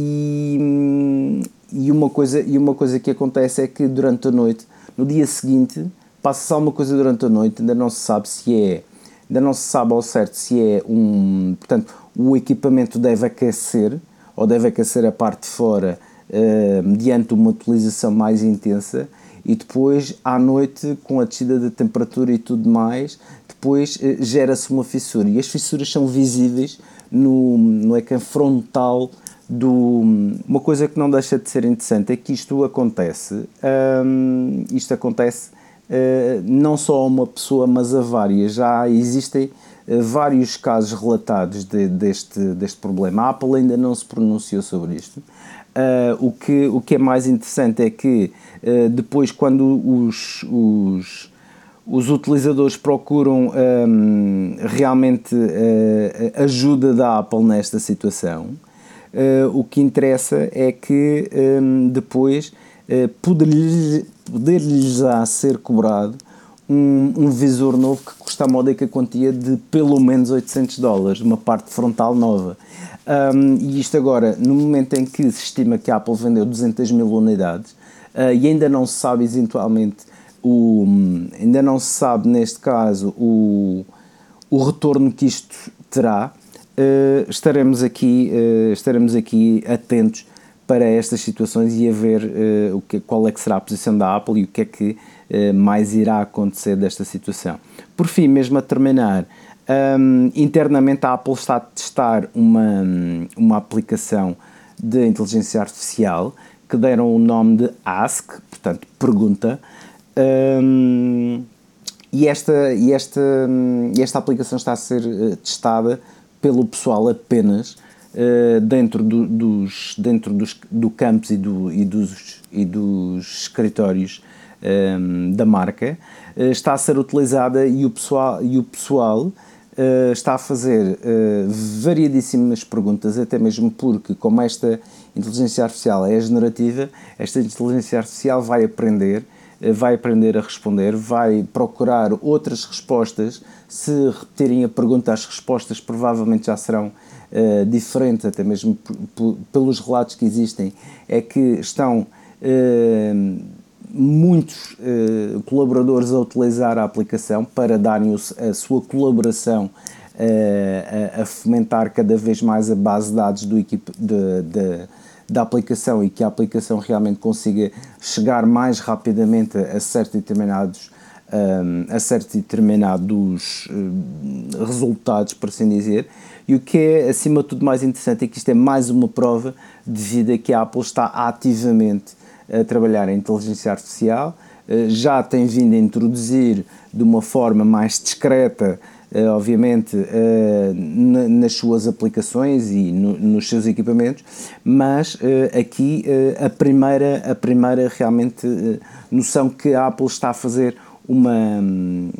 e, e, uma coisa, e uma coisa que acontece é que durante a noite, no dia seguinte, passa-se alguma coisa durante a noite, ainda não se sabe se é, ainda não se sabe ao certo se é um, portanto, o equipamento deve aquecer, ou deve aquecer a parte de fora uh, mediante uma utilização mais intensa e depois à noite com a descida da temperatura e tudo mais depois uh, gera-se uma fissura. E as fissuras são visíveis no, no ecrã frontal do uma coisa que não deixa de ser interessante é que isto acontece um, isto acontece não só a uma pessoa mas a várias já existem vários casos relatados de, deste, deste problema. A Apple ainda não se pronunciou sobre isto, Uh, o, que, o que é mais interessante é que uh, depois, quando os, os, os utilizadores procuram um, realmente uh, ajuda da Apple nesta situação, o que interessa é que um, depois poder-lhes poder ser cobrado um, um, visor novo que custa a módica quantia de pelo menos 800 dólares, uma parte frontal nova. Um, e isto agora, no momento em que se estima que a Apple vendeu 200 mil unidades uh, e ainda não se sabe eventualmente o, ainda não se sabe neste caso o, o retorno que isto terá, uh, estaremos, aqui, uh, estaremos aqui atentos para estas situações e a ver o que, qual é que será a posição da Apple e o que é que mais irá acontecer desta situação. Por fim, mesmo a terminar, um, internamente a Apple está a testar uma, uma aplicação de inteligência artificial que deram o nome de Ask, portanto, pergunta. Um, e esta, e, esta, e esta aplicação está a ser uh, testada pelo pessoal apenas uh, dentro, do, dos, dentro dos, do campus e, do, e, dos, e dos escritórios um, da marca. Uh, está a ser utilizada e o pessoal, e o pessoal uh, está a fazer variadíssimas perguntas, até mesmo porque, como esta inteligência artificial é generativa, esta inteligência artificial vai aprender, vai aprender a responder, vai procurar outras respostas. Se repetirem a pergunta, as respostas provavelmente já serão diferentes, até mesmo pelos relatos que existem, é que estão muitos uh, colaboradores a utilizar a aplicação para darem a sua colaboração a, a, fomentar cada vez mais a base de dados do equipe de, de, da aplicação e que a aplicação realmente consiga chegar mais rapidamente a certos determinados a certos determinados uh, resultados, por assim dizer, e o que é acima de tudo mais interessante é que isto é mais uma prova devido a que a Apple está ativamente a trabalhar em inteligência artificial, eh, já tem vindo a introduzir de uma forma mais discreta, eh, obviamente, eh, nas suas aplicações e nos seus equipamentos, mas aqui a primeira, a primeira realmente noção que a Apple está a fazer uma,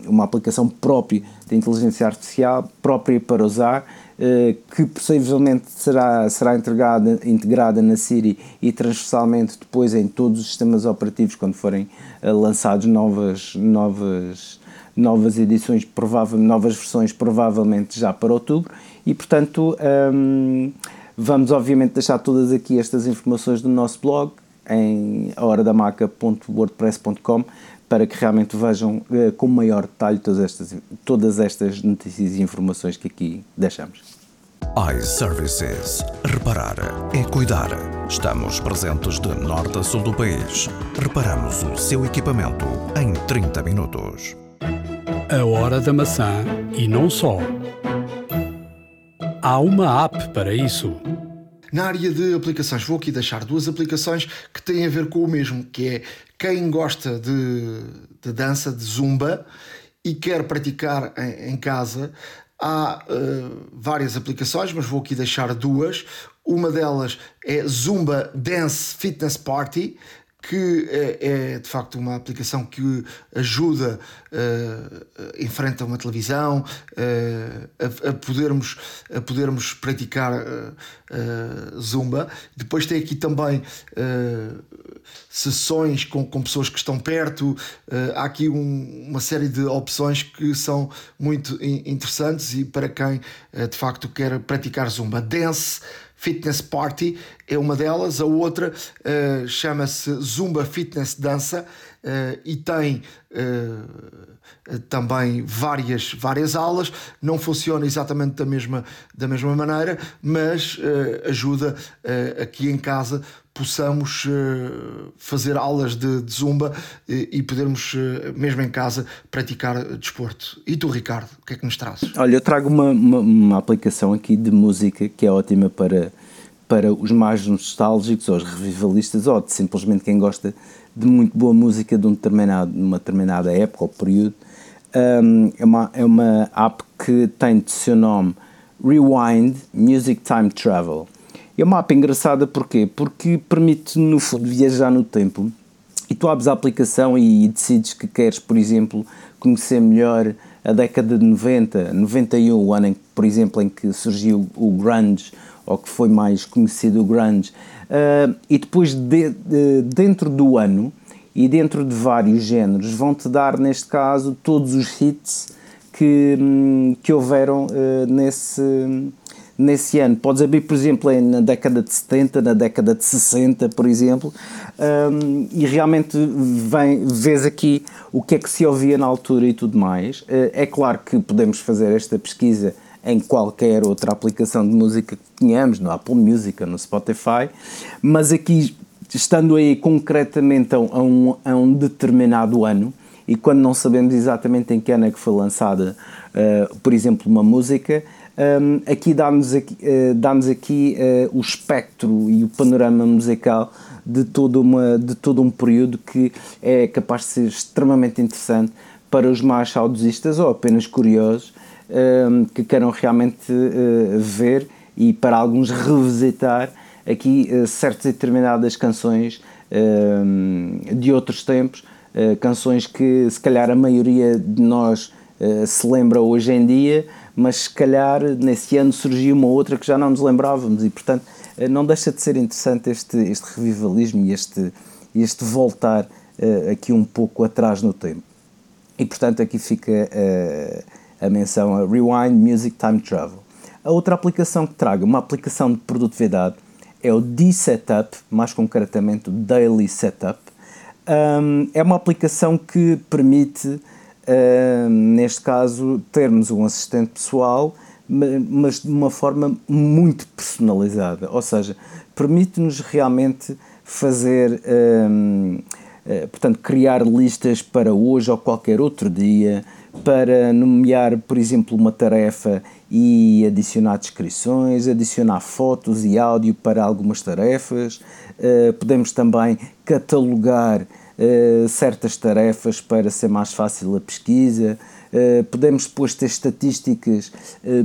uma aplicação própria de inteligência artificial, própria para usar, eh, que possivelmente será, será integrada, integrada na Siri e transversalmente depois em todos os sistemas operativos quando forem eh, lançados novas, novas, novas edições, provável, novas versões, provavelmente já para outubro, e portanto um, vamos obviamente deixar todas aqui estas informações no nosso blog em ahoradamaca.wordpress.com para que realmente vejam uh, com maior detalhe todas estas, todas estas notícias e informações que aqui deixamos. iServices. Reparar é cuidar. Estamos presentes de norte a sul do país. Reparamos o seu equipamento em 30 minutos. A hora da maçã e não só. Há uma app para isso. Na área de aplicações, vou aqui deixar duas aplicações que têm a ver com o mesmo, que é quem gosta de, de dança, de zumba, e quer praticar em, em casa, há uh, várias aplicações, mas vou aqui deixar duas. Uma delas é Zumba Dance Fitness Party, que é, é, de facto uma aplicação que ajuda uh, em frente a uma televisão uh, a, a, podermos, a podermos praticar uh, zumba. Depois tem aqui também sessões com, com pessoas que estão perto. há aqui um, uma série de opções que são muito interessantes e para quem de facto quer praticar zumba. Dance Fitness Party é uma delas, a outra uh, chama-se Zumba Fitness Dança uh, e tem uh, também várias, várias aulas. Não funciona exatamente da mesma, da mesma maneira, mas ajuda aqui em casa possamos fazer aulas de, de zumba e podermos, mesmo em casa, praticar desporto. E tu, Ricardo, o que é que nos trazes? Olha, eu trago uma, uma, uma aplicação aqui de música que é ótima para para os mais nostálgicos, ou os revivalistas, ou simplesmente quem gosta de muito boa música de um determinado, uma determinada época ou período. Um, é, uma, é uma app que tem de seu nome Rewind Music Time Travel. É uma app engraçada porquê? porque permite, no fundo, viajar no tempo e tu abres a aplicação e, decides que queres, por exemplo, conhecer melhor a década de 90, 91, o ano, em, por exemplo, em que surgiu o grunge ou que foi mais conhecido o grunge, uh, e depois de, de, dentro do ano e dentro de vários géneros vão-te dar, neste caso, todos os hits que, hum, que houveram uh, nesse, nesse ano. Podes abrir, por exemplo, na década de 70, na década de 60, por exemplo, um, e realmente vem, vês aqui o que é que se ouvia na altura e tudo mais. Uh, é claro que podemos fazer esta pesquisa em qualquer outra aplicação de música que tenhamos, no Apple Music, no Spotify, mas aqui, estando aí concretamente a um, a um determinado ano, e quando não sabemos exatamente em que ano é que foi lançada, uh, por exemplo, uma música, um, eh, aqui dá-nos aqui, uh, aqui uh, o espectro e o panorama musical de todo, uma, de todo um período que é capaz de ser extremamente interessante para os mais saudosistas ou apenas curiosos Ehm, que queiram realmente eh, ver e para alguns revisitar aqui eh, certas e determinadas canções ehm, de outros tempos, eh, canções que se calhar a maioria de nós se lembra hoje em dia, mas se calhar nesse ano surgiu uma outra que já não nos lembrávamos e portanto não deixa de ser interessante este, este revivalismo e este, este voltar aqui um pouco atrás no tempo. E portanto aqui fica a menção a Rewind Music Time Travel. A outra aplicação que traga uma aplicação de produtividade é o D-Setup, mais concretamente o Daily Setup. Um, é uma aplicação que permite, um, neste caso, termos um assistente pessoal, mas de uma forma muito personalizada. Ou seja, permite-nos realmente fazer, um, portanto, criar listas para hoje ou qualquer outro dia, para nomear, por exemplo, uma tarefa e adicionar descrições, adicionar fotos e áudio para algumas tarefas. Uh, podemos também catalogar uh, certas tarefas para ser mais fácil a pesquisa. Podemos depois ter estatísticas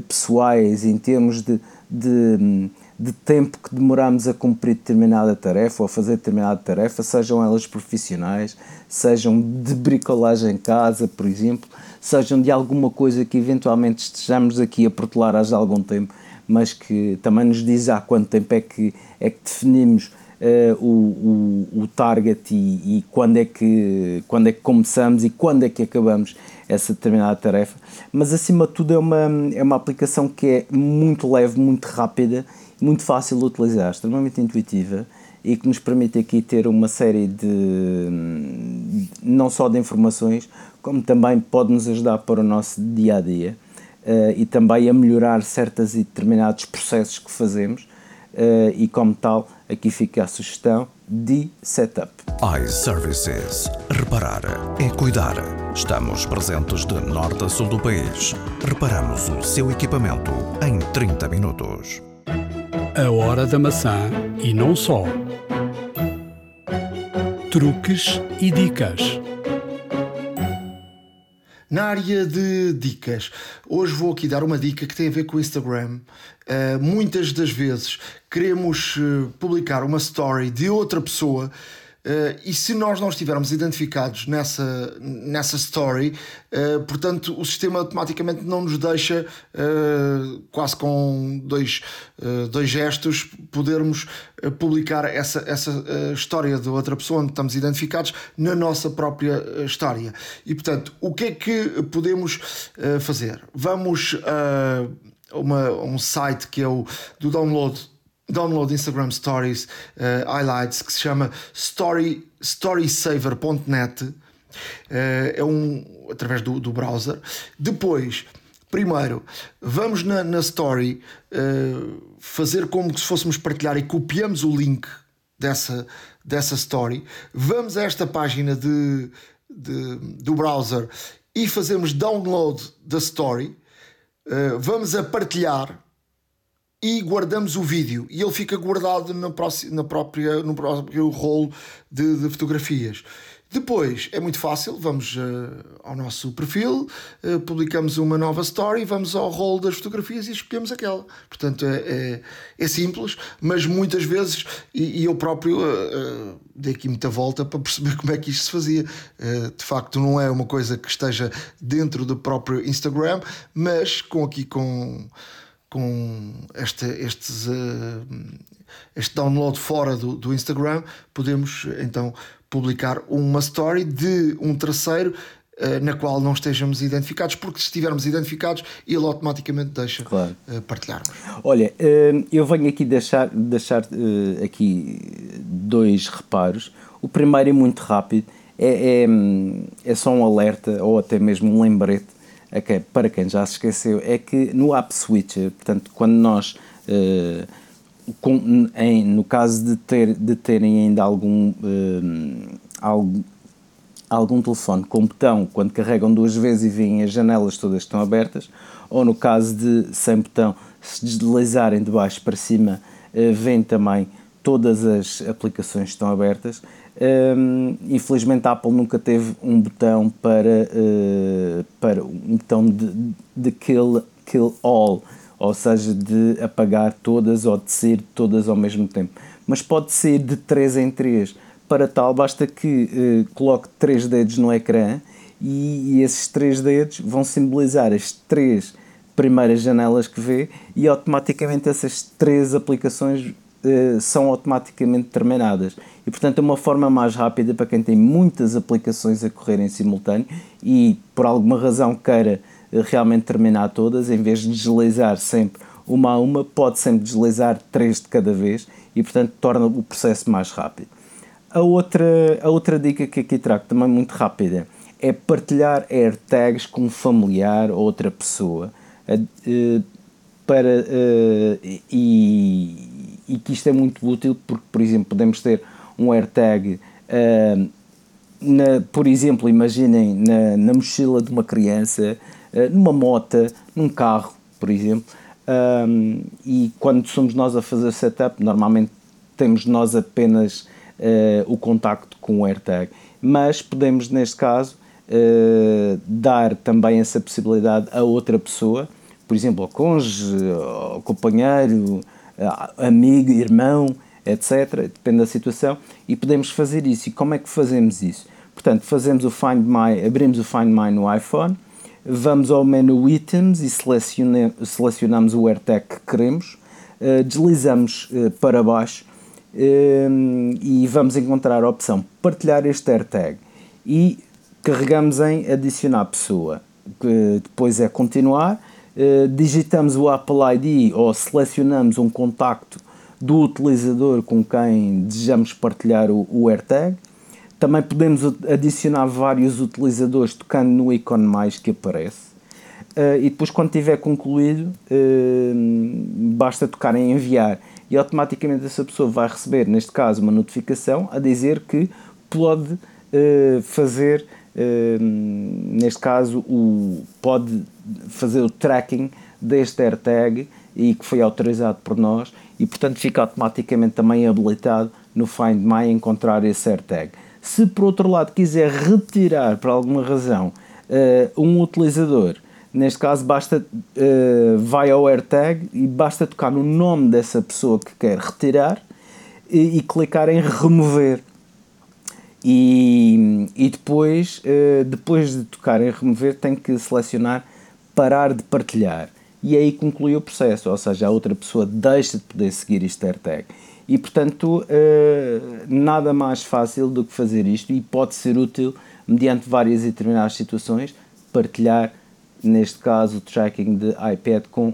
pessoais em termos de, de de tempo que demoramos a cumprir determinada tarefa ou a fazer determinada tarefa, sejam elas profissionais, sejam de bricolagem em casa, por exemplo, sejam de alguma coisa que eventualmente estejamos aqui a protelar há algum tempo, mas que também nos diz há quanto tempo é que, é que definimos uh, o, o, o, target e, e, quando, é que, quando é que começamos e quando é que acabamos essa determinada tarefa. Mas acima de tudo é uma, é uma aplicação que é muito leve, muito rápida muito fácil de utilizar, extremamente intuitiva e que nos permite aqui ter uma série de não só de informações, como também pode nos ajudar para o nosso dia a dia uh, e também a melhorar certos e determinados processos que fazemos. Uh, e como tal, aqui fica a sugestão de setup. iServices. Reparar é cuidar. Estamos presentes de norte a sul do país. Reparamos o seu equipamento em 30 minutos. A Hora da Maçã e não só. Truques e dicas. Na área de dicas, hoje vou aqui dar uma dica que tem a ver com o Instagram. Uh, muitas das vezes queremos uh, publicar uma story de outra pessoa Uh, e se nós não estivermos identificados nessa, nessa story, uh, portanto, o sistema automaticamente não nos deixa, uh, quase com dois, dois gestos, podermos publicar essa, essa história de outra pessoa onde estamos identificados na nossa própria história. E, portanto, o que é que podemos fazer? Vamos a um site que é o do download download Instagram Stories uh, highlights que se chama story, storysaver.net uh, é um através do, do browser. Depois primeiro vamos na, na story uh, fazer como se fôssemos partilhar e copiamos o link dessa, dessa story. Vamos a esta página de, de do browser e fazemos download da story. Vamos a partilhar e guardamos o vídeo e ele fica guardado na, na própria, no próprio rolo de, de fotografias. Depois é muito fácil, vamos uh, ao nosso perfil, uh, publicamos uma nova story, vamos ao rolo das fotografias e escolhemos aquela. Portanto, é, é, é simples, mas muitas vezes, e, e eu próprio uh, dei aqui muita volta para perceber como é que isto se fazia. de facto, não é uma coisa que esteja dentro do próprio Instagram, mas com aqui com com este, estes, uh, este download fora do, do Instagram, podemos então publicar uma story de um terceiro uh, na qual não estejamos identificados, porque se estivermos identificados, ele automaticamente deixa claro. uh, partilharmos. Olha, eu venho aqui deixar, deixar aqui dois reparos. O primeiro é muito rápido, é, é, é só um alerta ou até mesmo um lembrete okay, para quem já se esqueceu, é que no App Switcher, portanto, quando nós, uh, com, em, no caso de, ter, de terem ainda algum, uh, algum, algum telefone com botão, quando carregam duas vezes e veem as janelas todas estão abertas, ou no caso de sem botão, se deslizarem de baixo para cima, uh, veem também todas as aplicações estão abertas. Um, infelizmente a Apple nunca teve um botão para, uh, para um botão de, de kill, kill all, ou seja, de apagar todas ou de ser todas ao mesmo tempo. Mas pode ser de 3 em 3. Para tal, basta que uh, coloque três dedos no ecrã e, e esses três dedos vão simbolizar as três primeiras janelas que vê e automaticamente essas três aplicações são automaticamente terminadas. E portanto é uma forma mais rápida para quem tem muitas aplicações a correr em simultâneo e por alguma razão queira uh, realmente terminar todas, em vez de deslizar sempre uma a uma, pode sempre deslizar três de cada vez e portanto torna o processo mais rápido. A outra, a outra dica que aqui trago, também muito rápida, é partilhar AirTags com um familiar ou outra pessoa. Uh, para, e, e que isto é muito útil porque, por exemplo, podemos ter um AirTag, uh, na, por exemplo, imaginem na, na mochila de uma criança, uh, numa moto, num carro, por exemplo, um, e quando somos nós a fazer setup, normalmente temos nós apenas uh, o contacto com o AirTag, mas podemos, neste caso, dar também essa possibilidade a outra pessoa, por exemplo, ao cônjuge, ao companheiro, amigo, irmão, etc. Depende da situação. E podemos fazer isso. E como é que fazemos isso? Portanto, fazemos o Find My, abrimos o Find My no iPhone, vamos ao menu Items e selecione, selecionamos o AirTag que queremos, uh, deslizamos uh, para baixo uh, e vamos encontrar a opção Partilhar este AirTag e carregamos em Adicionar pessoa. depois é Continuar eh, digitamos o Apple ID ou selecionamos um contacto do utilizador com quem desejamos partilhar o, o AirTag. Também podemos adicionar vários utilizadores tocando no ícone mais que aparece. Uh, e depois, quando tiver concluído, uh, basta tocar em enviar e automaticamente essa pessoa vai receber, neste caso, uma notificação a dizer que pode uh, fazer neste caso, o, pode fazer o tracking deste AirTag e que foi autorizado por nós e, portanto, fica automaticamente também habilitado no Find My encontrar esse AirTag. Se por outro lado quiser retirar por alguma razão uh, um utilizador, neste caso, basta uh, vai ao AirTag e basta tocar no nome dessa pessoa que quer retirar e, e clicar em remover. E, e depois, uh, depois de tocar em remover, tem que selecionar parar de partilhar. E aí conclui o processo, ou seja, a outra pessoa deixa de poder seguir este AirTag. E portanto, uh, nada mais fácil do que fazer isto e pode ser útil mediante várias e determinadas situações, partilhar, neste caso, o tracking de iPad com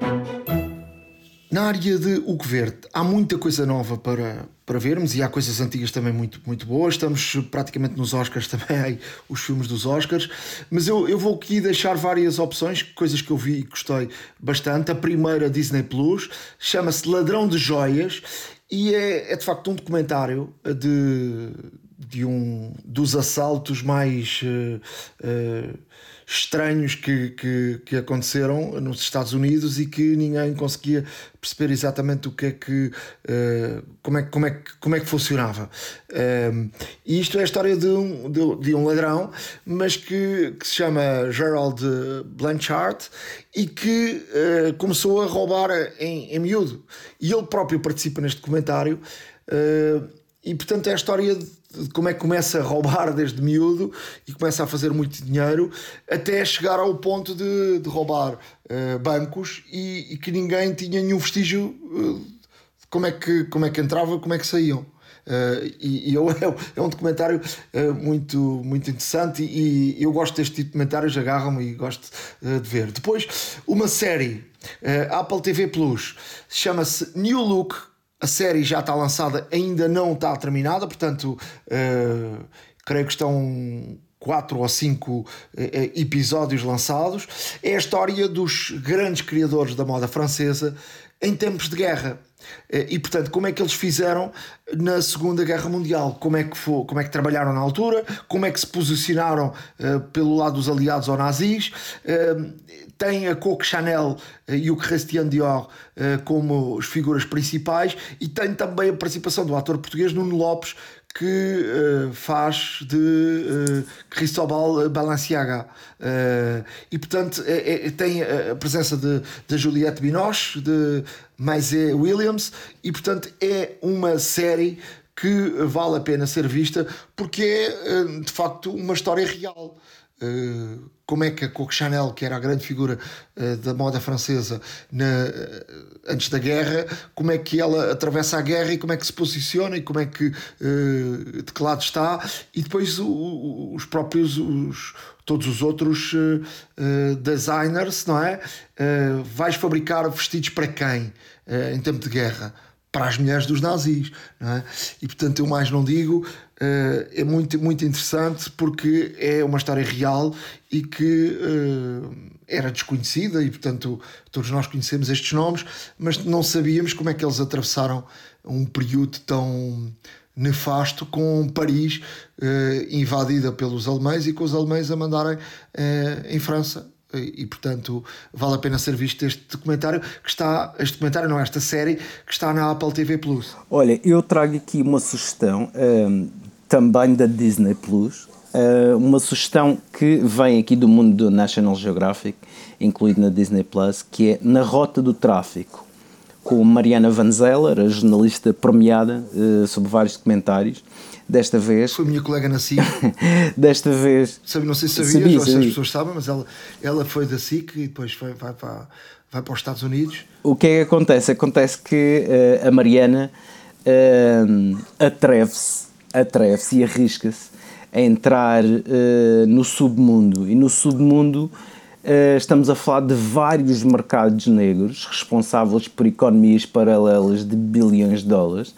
Na área de o que ver, há muita coisa nova para, para vermos e há coisas antigas também muito, muito boas. Estamos praticamente nos Oscars também, os filmes dos Oscars. Mas eu, eu vou aqui deixar várias opções, coisas que eu vi e gostei bastante. A primeira, Disney Plus, chama-se Ladrão de Joias e é, é de facto um documentário de, de um dos assaltos mais. Uh, uh, estranhos que, que, que, aconteceram nos Estados Unidos e que ninguém conseguia perceber exatamente o que é que uh, como, é, como, é, como é que funcionava. Um, e isto é a história de um, de, de um ladrão, mas que, que, se chama Gerald Blanchard e que uh, começou a roubar em, em miúdo. E ele próprio participa neste documentário. Uh, e portanto é a história de como é que começa a roubar desde miúdo e começa a fazer muito dinheiro até chegar ao ponto de, de roubar uh, bancos e, e, que ninguém tinha nenhum vestígio uh, de como é, que, como é que entrava, como é que saíam. Uh, e, e eu, é um documentário uh, muito, muito interessante e, e, eu gosto deste tipo de documentários, agarram-me e gosto uh, de ver. Depois, uma série Apple TV Plus chama-se New Look a série já está lançada, ainda não está terminada, portanto, uh, creio que estão quatro ou cinco uh, episódios lançados. É a história dos grandes criadores da moda francesa em tempos de guerra. E portanto, como é que eles fizeram na Segunda Guerra Mundial? Como é que, foi, como é que trabalharam na altura? Como é que se posicionaram uh, pelo lado dos aliados ou nazis? Uh, tem a Coco Chanel uh, e o Christian Dior como as figuras principais e tem também a participação do ator português Nuno Lopes, que uh, faz de uh, Cristóbal Balenciaga. Uh, e portanto é, é, tem a presença de, de Juliette Binoche, de Maisé Williams, e portanto é uma série que vale a pena ser vista porque é de facto uma história real. Eh, como é que a Coco Chanel, que era a grande figura uh, da moda francesa na, uh, antes da guerra, como é que ela atravessa a guerra e como é que se posiciona e como é que de que lado está e depois os próprios os, todos os outros designers, não é? vais fabricar vestidos para quem em tempo de guerra? Para as mulheres dos nazis, é? E portanto eu mais não digo uh, é muito, muito interessante porque é uma história real e que uh, era desconhecida e, portanto, todos nós conhecemos estes nomes, mas não sabíamos como é que eles atravessaram um período tão nefasto com Paris uh, invadida pelos alemães e com os alemães a mandarem em França e, portanto vale a pena ser visto este documentário que está, este documentário não, esta série que está na Apple TV Plus. Olha, eu trago aqui uma sugestão um, também da Disney Plus. Uh, uma sugestão que vem aqui do mundo do National Geographic, incluído na Disney Plus, que é Na Rota do Tráfico, com Mariana Van Zeller, a jornalista premiada uh, sobre vários documentários. Desta vez. Foi minha colega na SIC. Desta vez. Sabe, não sei se sabias, sabia, ou se as pessoas sabem, mas ela, ela foi da SIC e depois foi, vai, para, vai para os Estados Unidos. O que é que acontece? Acontece que uh, a Mariana atreve-se atreve-se e arrisca-se a entrar uh, no submundo. E no submundo uh, estamos a falar de vários mercados negros responsáveis por economias paralelas de bilhões de dólares.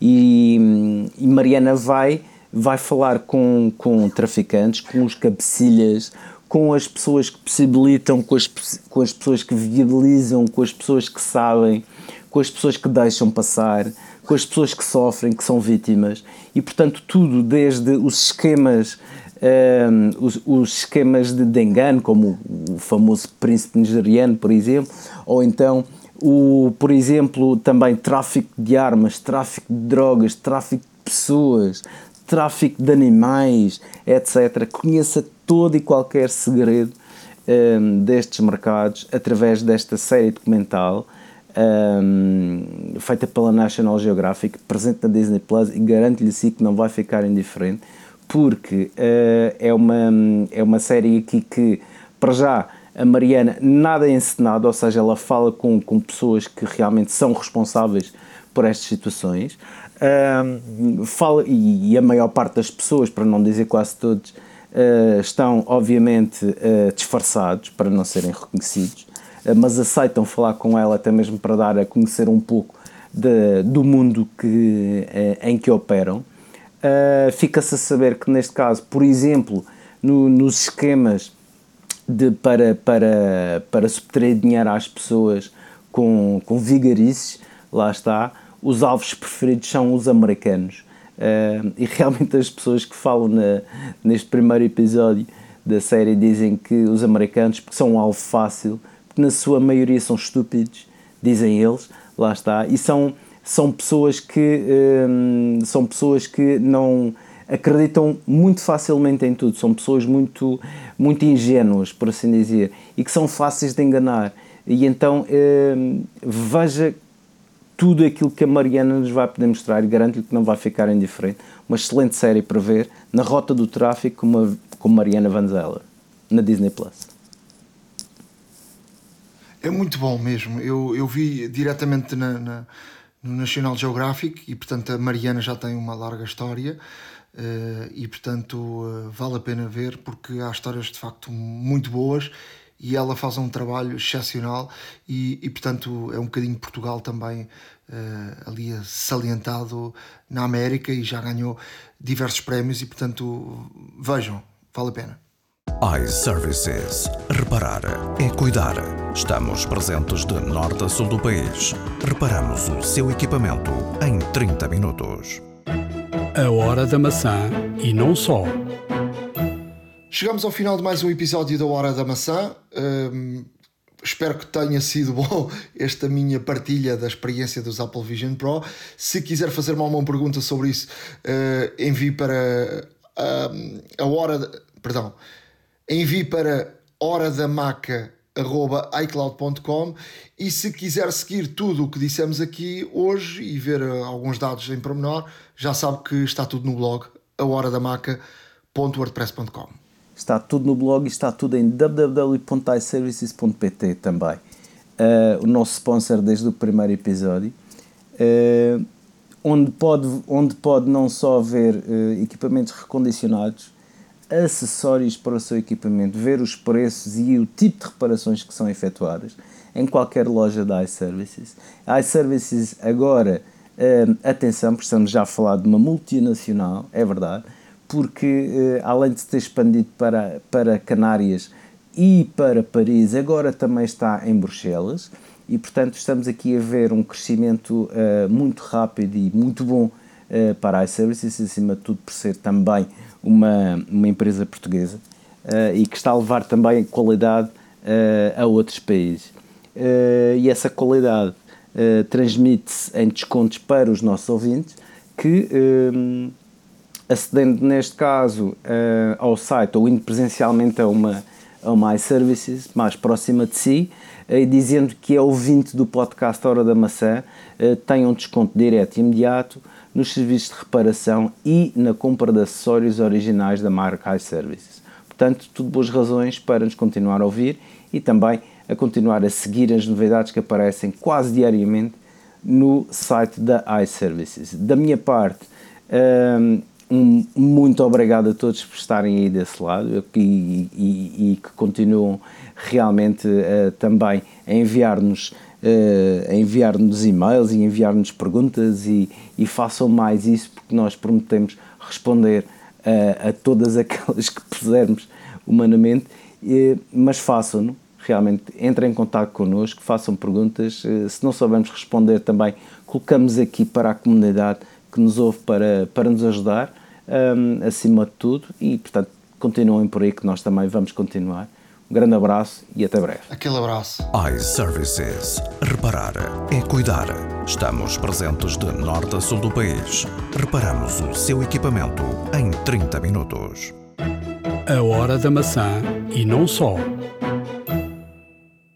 E, e Mariana vai, vai falar com, com traficantes, com os cabecilhas, com as pessoas que possibilitam, com as, com as pessoas que viabilizam, com as pessoas que sabem, com as pessoas que deixam passar com as pessoas que sofrem, que são vítimas, e portanto tudo, desde os esquemas um, os, os, esquemas de, de engano, como o, famoso príncipe nigeriano, por exemplo, ou então o, por exemplo, também tráfico de armas, tráfico de drogas, tráfico de pessoas, tráfico de animais, etc. Conheça todo e qualquer segredo um, destes mercados através desta série documental um, feita pela National Geographic, presente na Disney Plus e garanto-lhe sim que não vai ficar indiferente porque uh, é, uma, é uma série aqui que, para já, a Mariana nada é ou seja, ela fala com, com pessoas que realmente são responsáveis por estas situações. Uh, fala, e, e, a maior parte das pessoas, para não dizer quase todos, uh, estão obviamente uh, disfarçados para não serem reconhecidos, mas aceitam falar com ela até mesmo para dar a conhecer um pouco de, do mundo que, em que operam. Fica-se a saber que, neste caso, por exemplo, no, nos esquemas de, para, para, para subtrair dinheiro às pessoas com, com vigarices, lá está, os alvos preferidos são os americanos. Uh, e realmente as pessoas que falam na, neste primeiro episódio da série dizem que os americanos porque são um alvo fácil, porque na sua maioria são estúpidos, dizem eles, lá está, e são, são pessoas que uh, são pessoas que não acreditam muito facilmente em tudo, são pessoas muito, muito ingênuas, por assim dizer, e que são fáceis de enganar. E então uh, veja tudo aquilo que a Mariana nos vai poder mostrar e garanto-lhe que não vai ficar indiferente. Uma excelente série para ver na Rota do Tráfico com, uma, com Mariana Van Zeller, na Disney Plus. É muito bom mesmo. Eu, eu vi diretamente na, na, no National Geographic e, portanto, a Mariana já tem uma larga história. Uh, e portanto uh, vale a pena ver porque há histórias de facto muito boas e ela faz um trabalho excepcional e, e portanto é um bocadinho Portugal também uh, ali salientado na América e já ganhou diversos prémios e portanto vejam, vale a pena. iServices. Reparar é cuidar. Estamos presentes de norte a sul do país. Reparamos o seu equipamento em 30 minutos. A hora da maçã e não só. Chegamos ao final de mais um episódio da Hora da Maçã. Um, espero que tenha sido bom esta minha partilha da experiência dos Apple Vision Pro. Se quiser fazer-me alguma pergunta sobre isso, uh, envie para uh, a hora. De, perdão, envie para horadamaca.icloud.com e se quiser seguir tudo o que dissemos aqui hoje e ver uh, alguns dados em pormenor, já sabe que está tudo no blog ahoradamaca.wordpress.com. Está tudo no blog e está tudo em www.iservices.pt também. Uh, o nosso sponsor desde o primeiro episódio, uh, onde, pode, onde pode não só ver uh, equipamentos recondicionados, acessórios para o seu equipamento, ver os preços e o tipo de reparações que são efetuadas em qualquer loja da iServices. A iServices agora, atenção, porque estamos já a falar de uma multinacional, é verdade, porque eh, além de se ter expandido para, para Canárias e para Paris, agora também está em Bruxelas e, portanto, estamos aqui a ver um crescimento uh, muito rápido e muito bom para a iServices, acima de tudo por ser também uma, uma empresa portuguesa uh, e que está a levar também qualidade a outros países. e essa qualidade transmite-se em descontos para os nossos ouvintes que acedendo neste caso uh, ao site ou indo presencialmente a uma, a uma iServices mais próxima de si uh, e dizendo que é ouvinte do podcast Hora da Maçã, uh, tem um desconto direto e imediato nos serviços de reparação e na compra de acessórios originais da marca iServices. Portanto, tudo boas razões para nos continuar a ouvir e também a continuar a seguir as novidades que aparecem quase diariamente no site da iServices. Da minha parte, um, muito obrigado a todos por estarem aí desse lado e, e, e que continuam realmente uh, também a enviar-nos uh, enviar-nos e-mails e enviar-nos perguntas e, e, façam mais isso porque nós prometemos responder uh, a todas aquelas que pusermos humanamente, mas façam-no realmente entrem em contato connosco, façam perguntas, se não soubermos responder também colocamos aqui para a comunidade que nos ouve para, para nos ajudar, um, acima de tudo, e portanto continuem por aí que nós também vamos continuar. Um grande abraço e até breve. Aquele abraço. iServices. Reparar é cuidar. Estamos presentes de norte a sul do país. Reparamos o seu equipamento em 30 minutos. A hora da maçã e não só.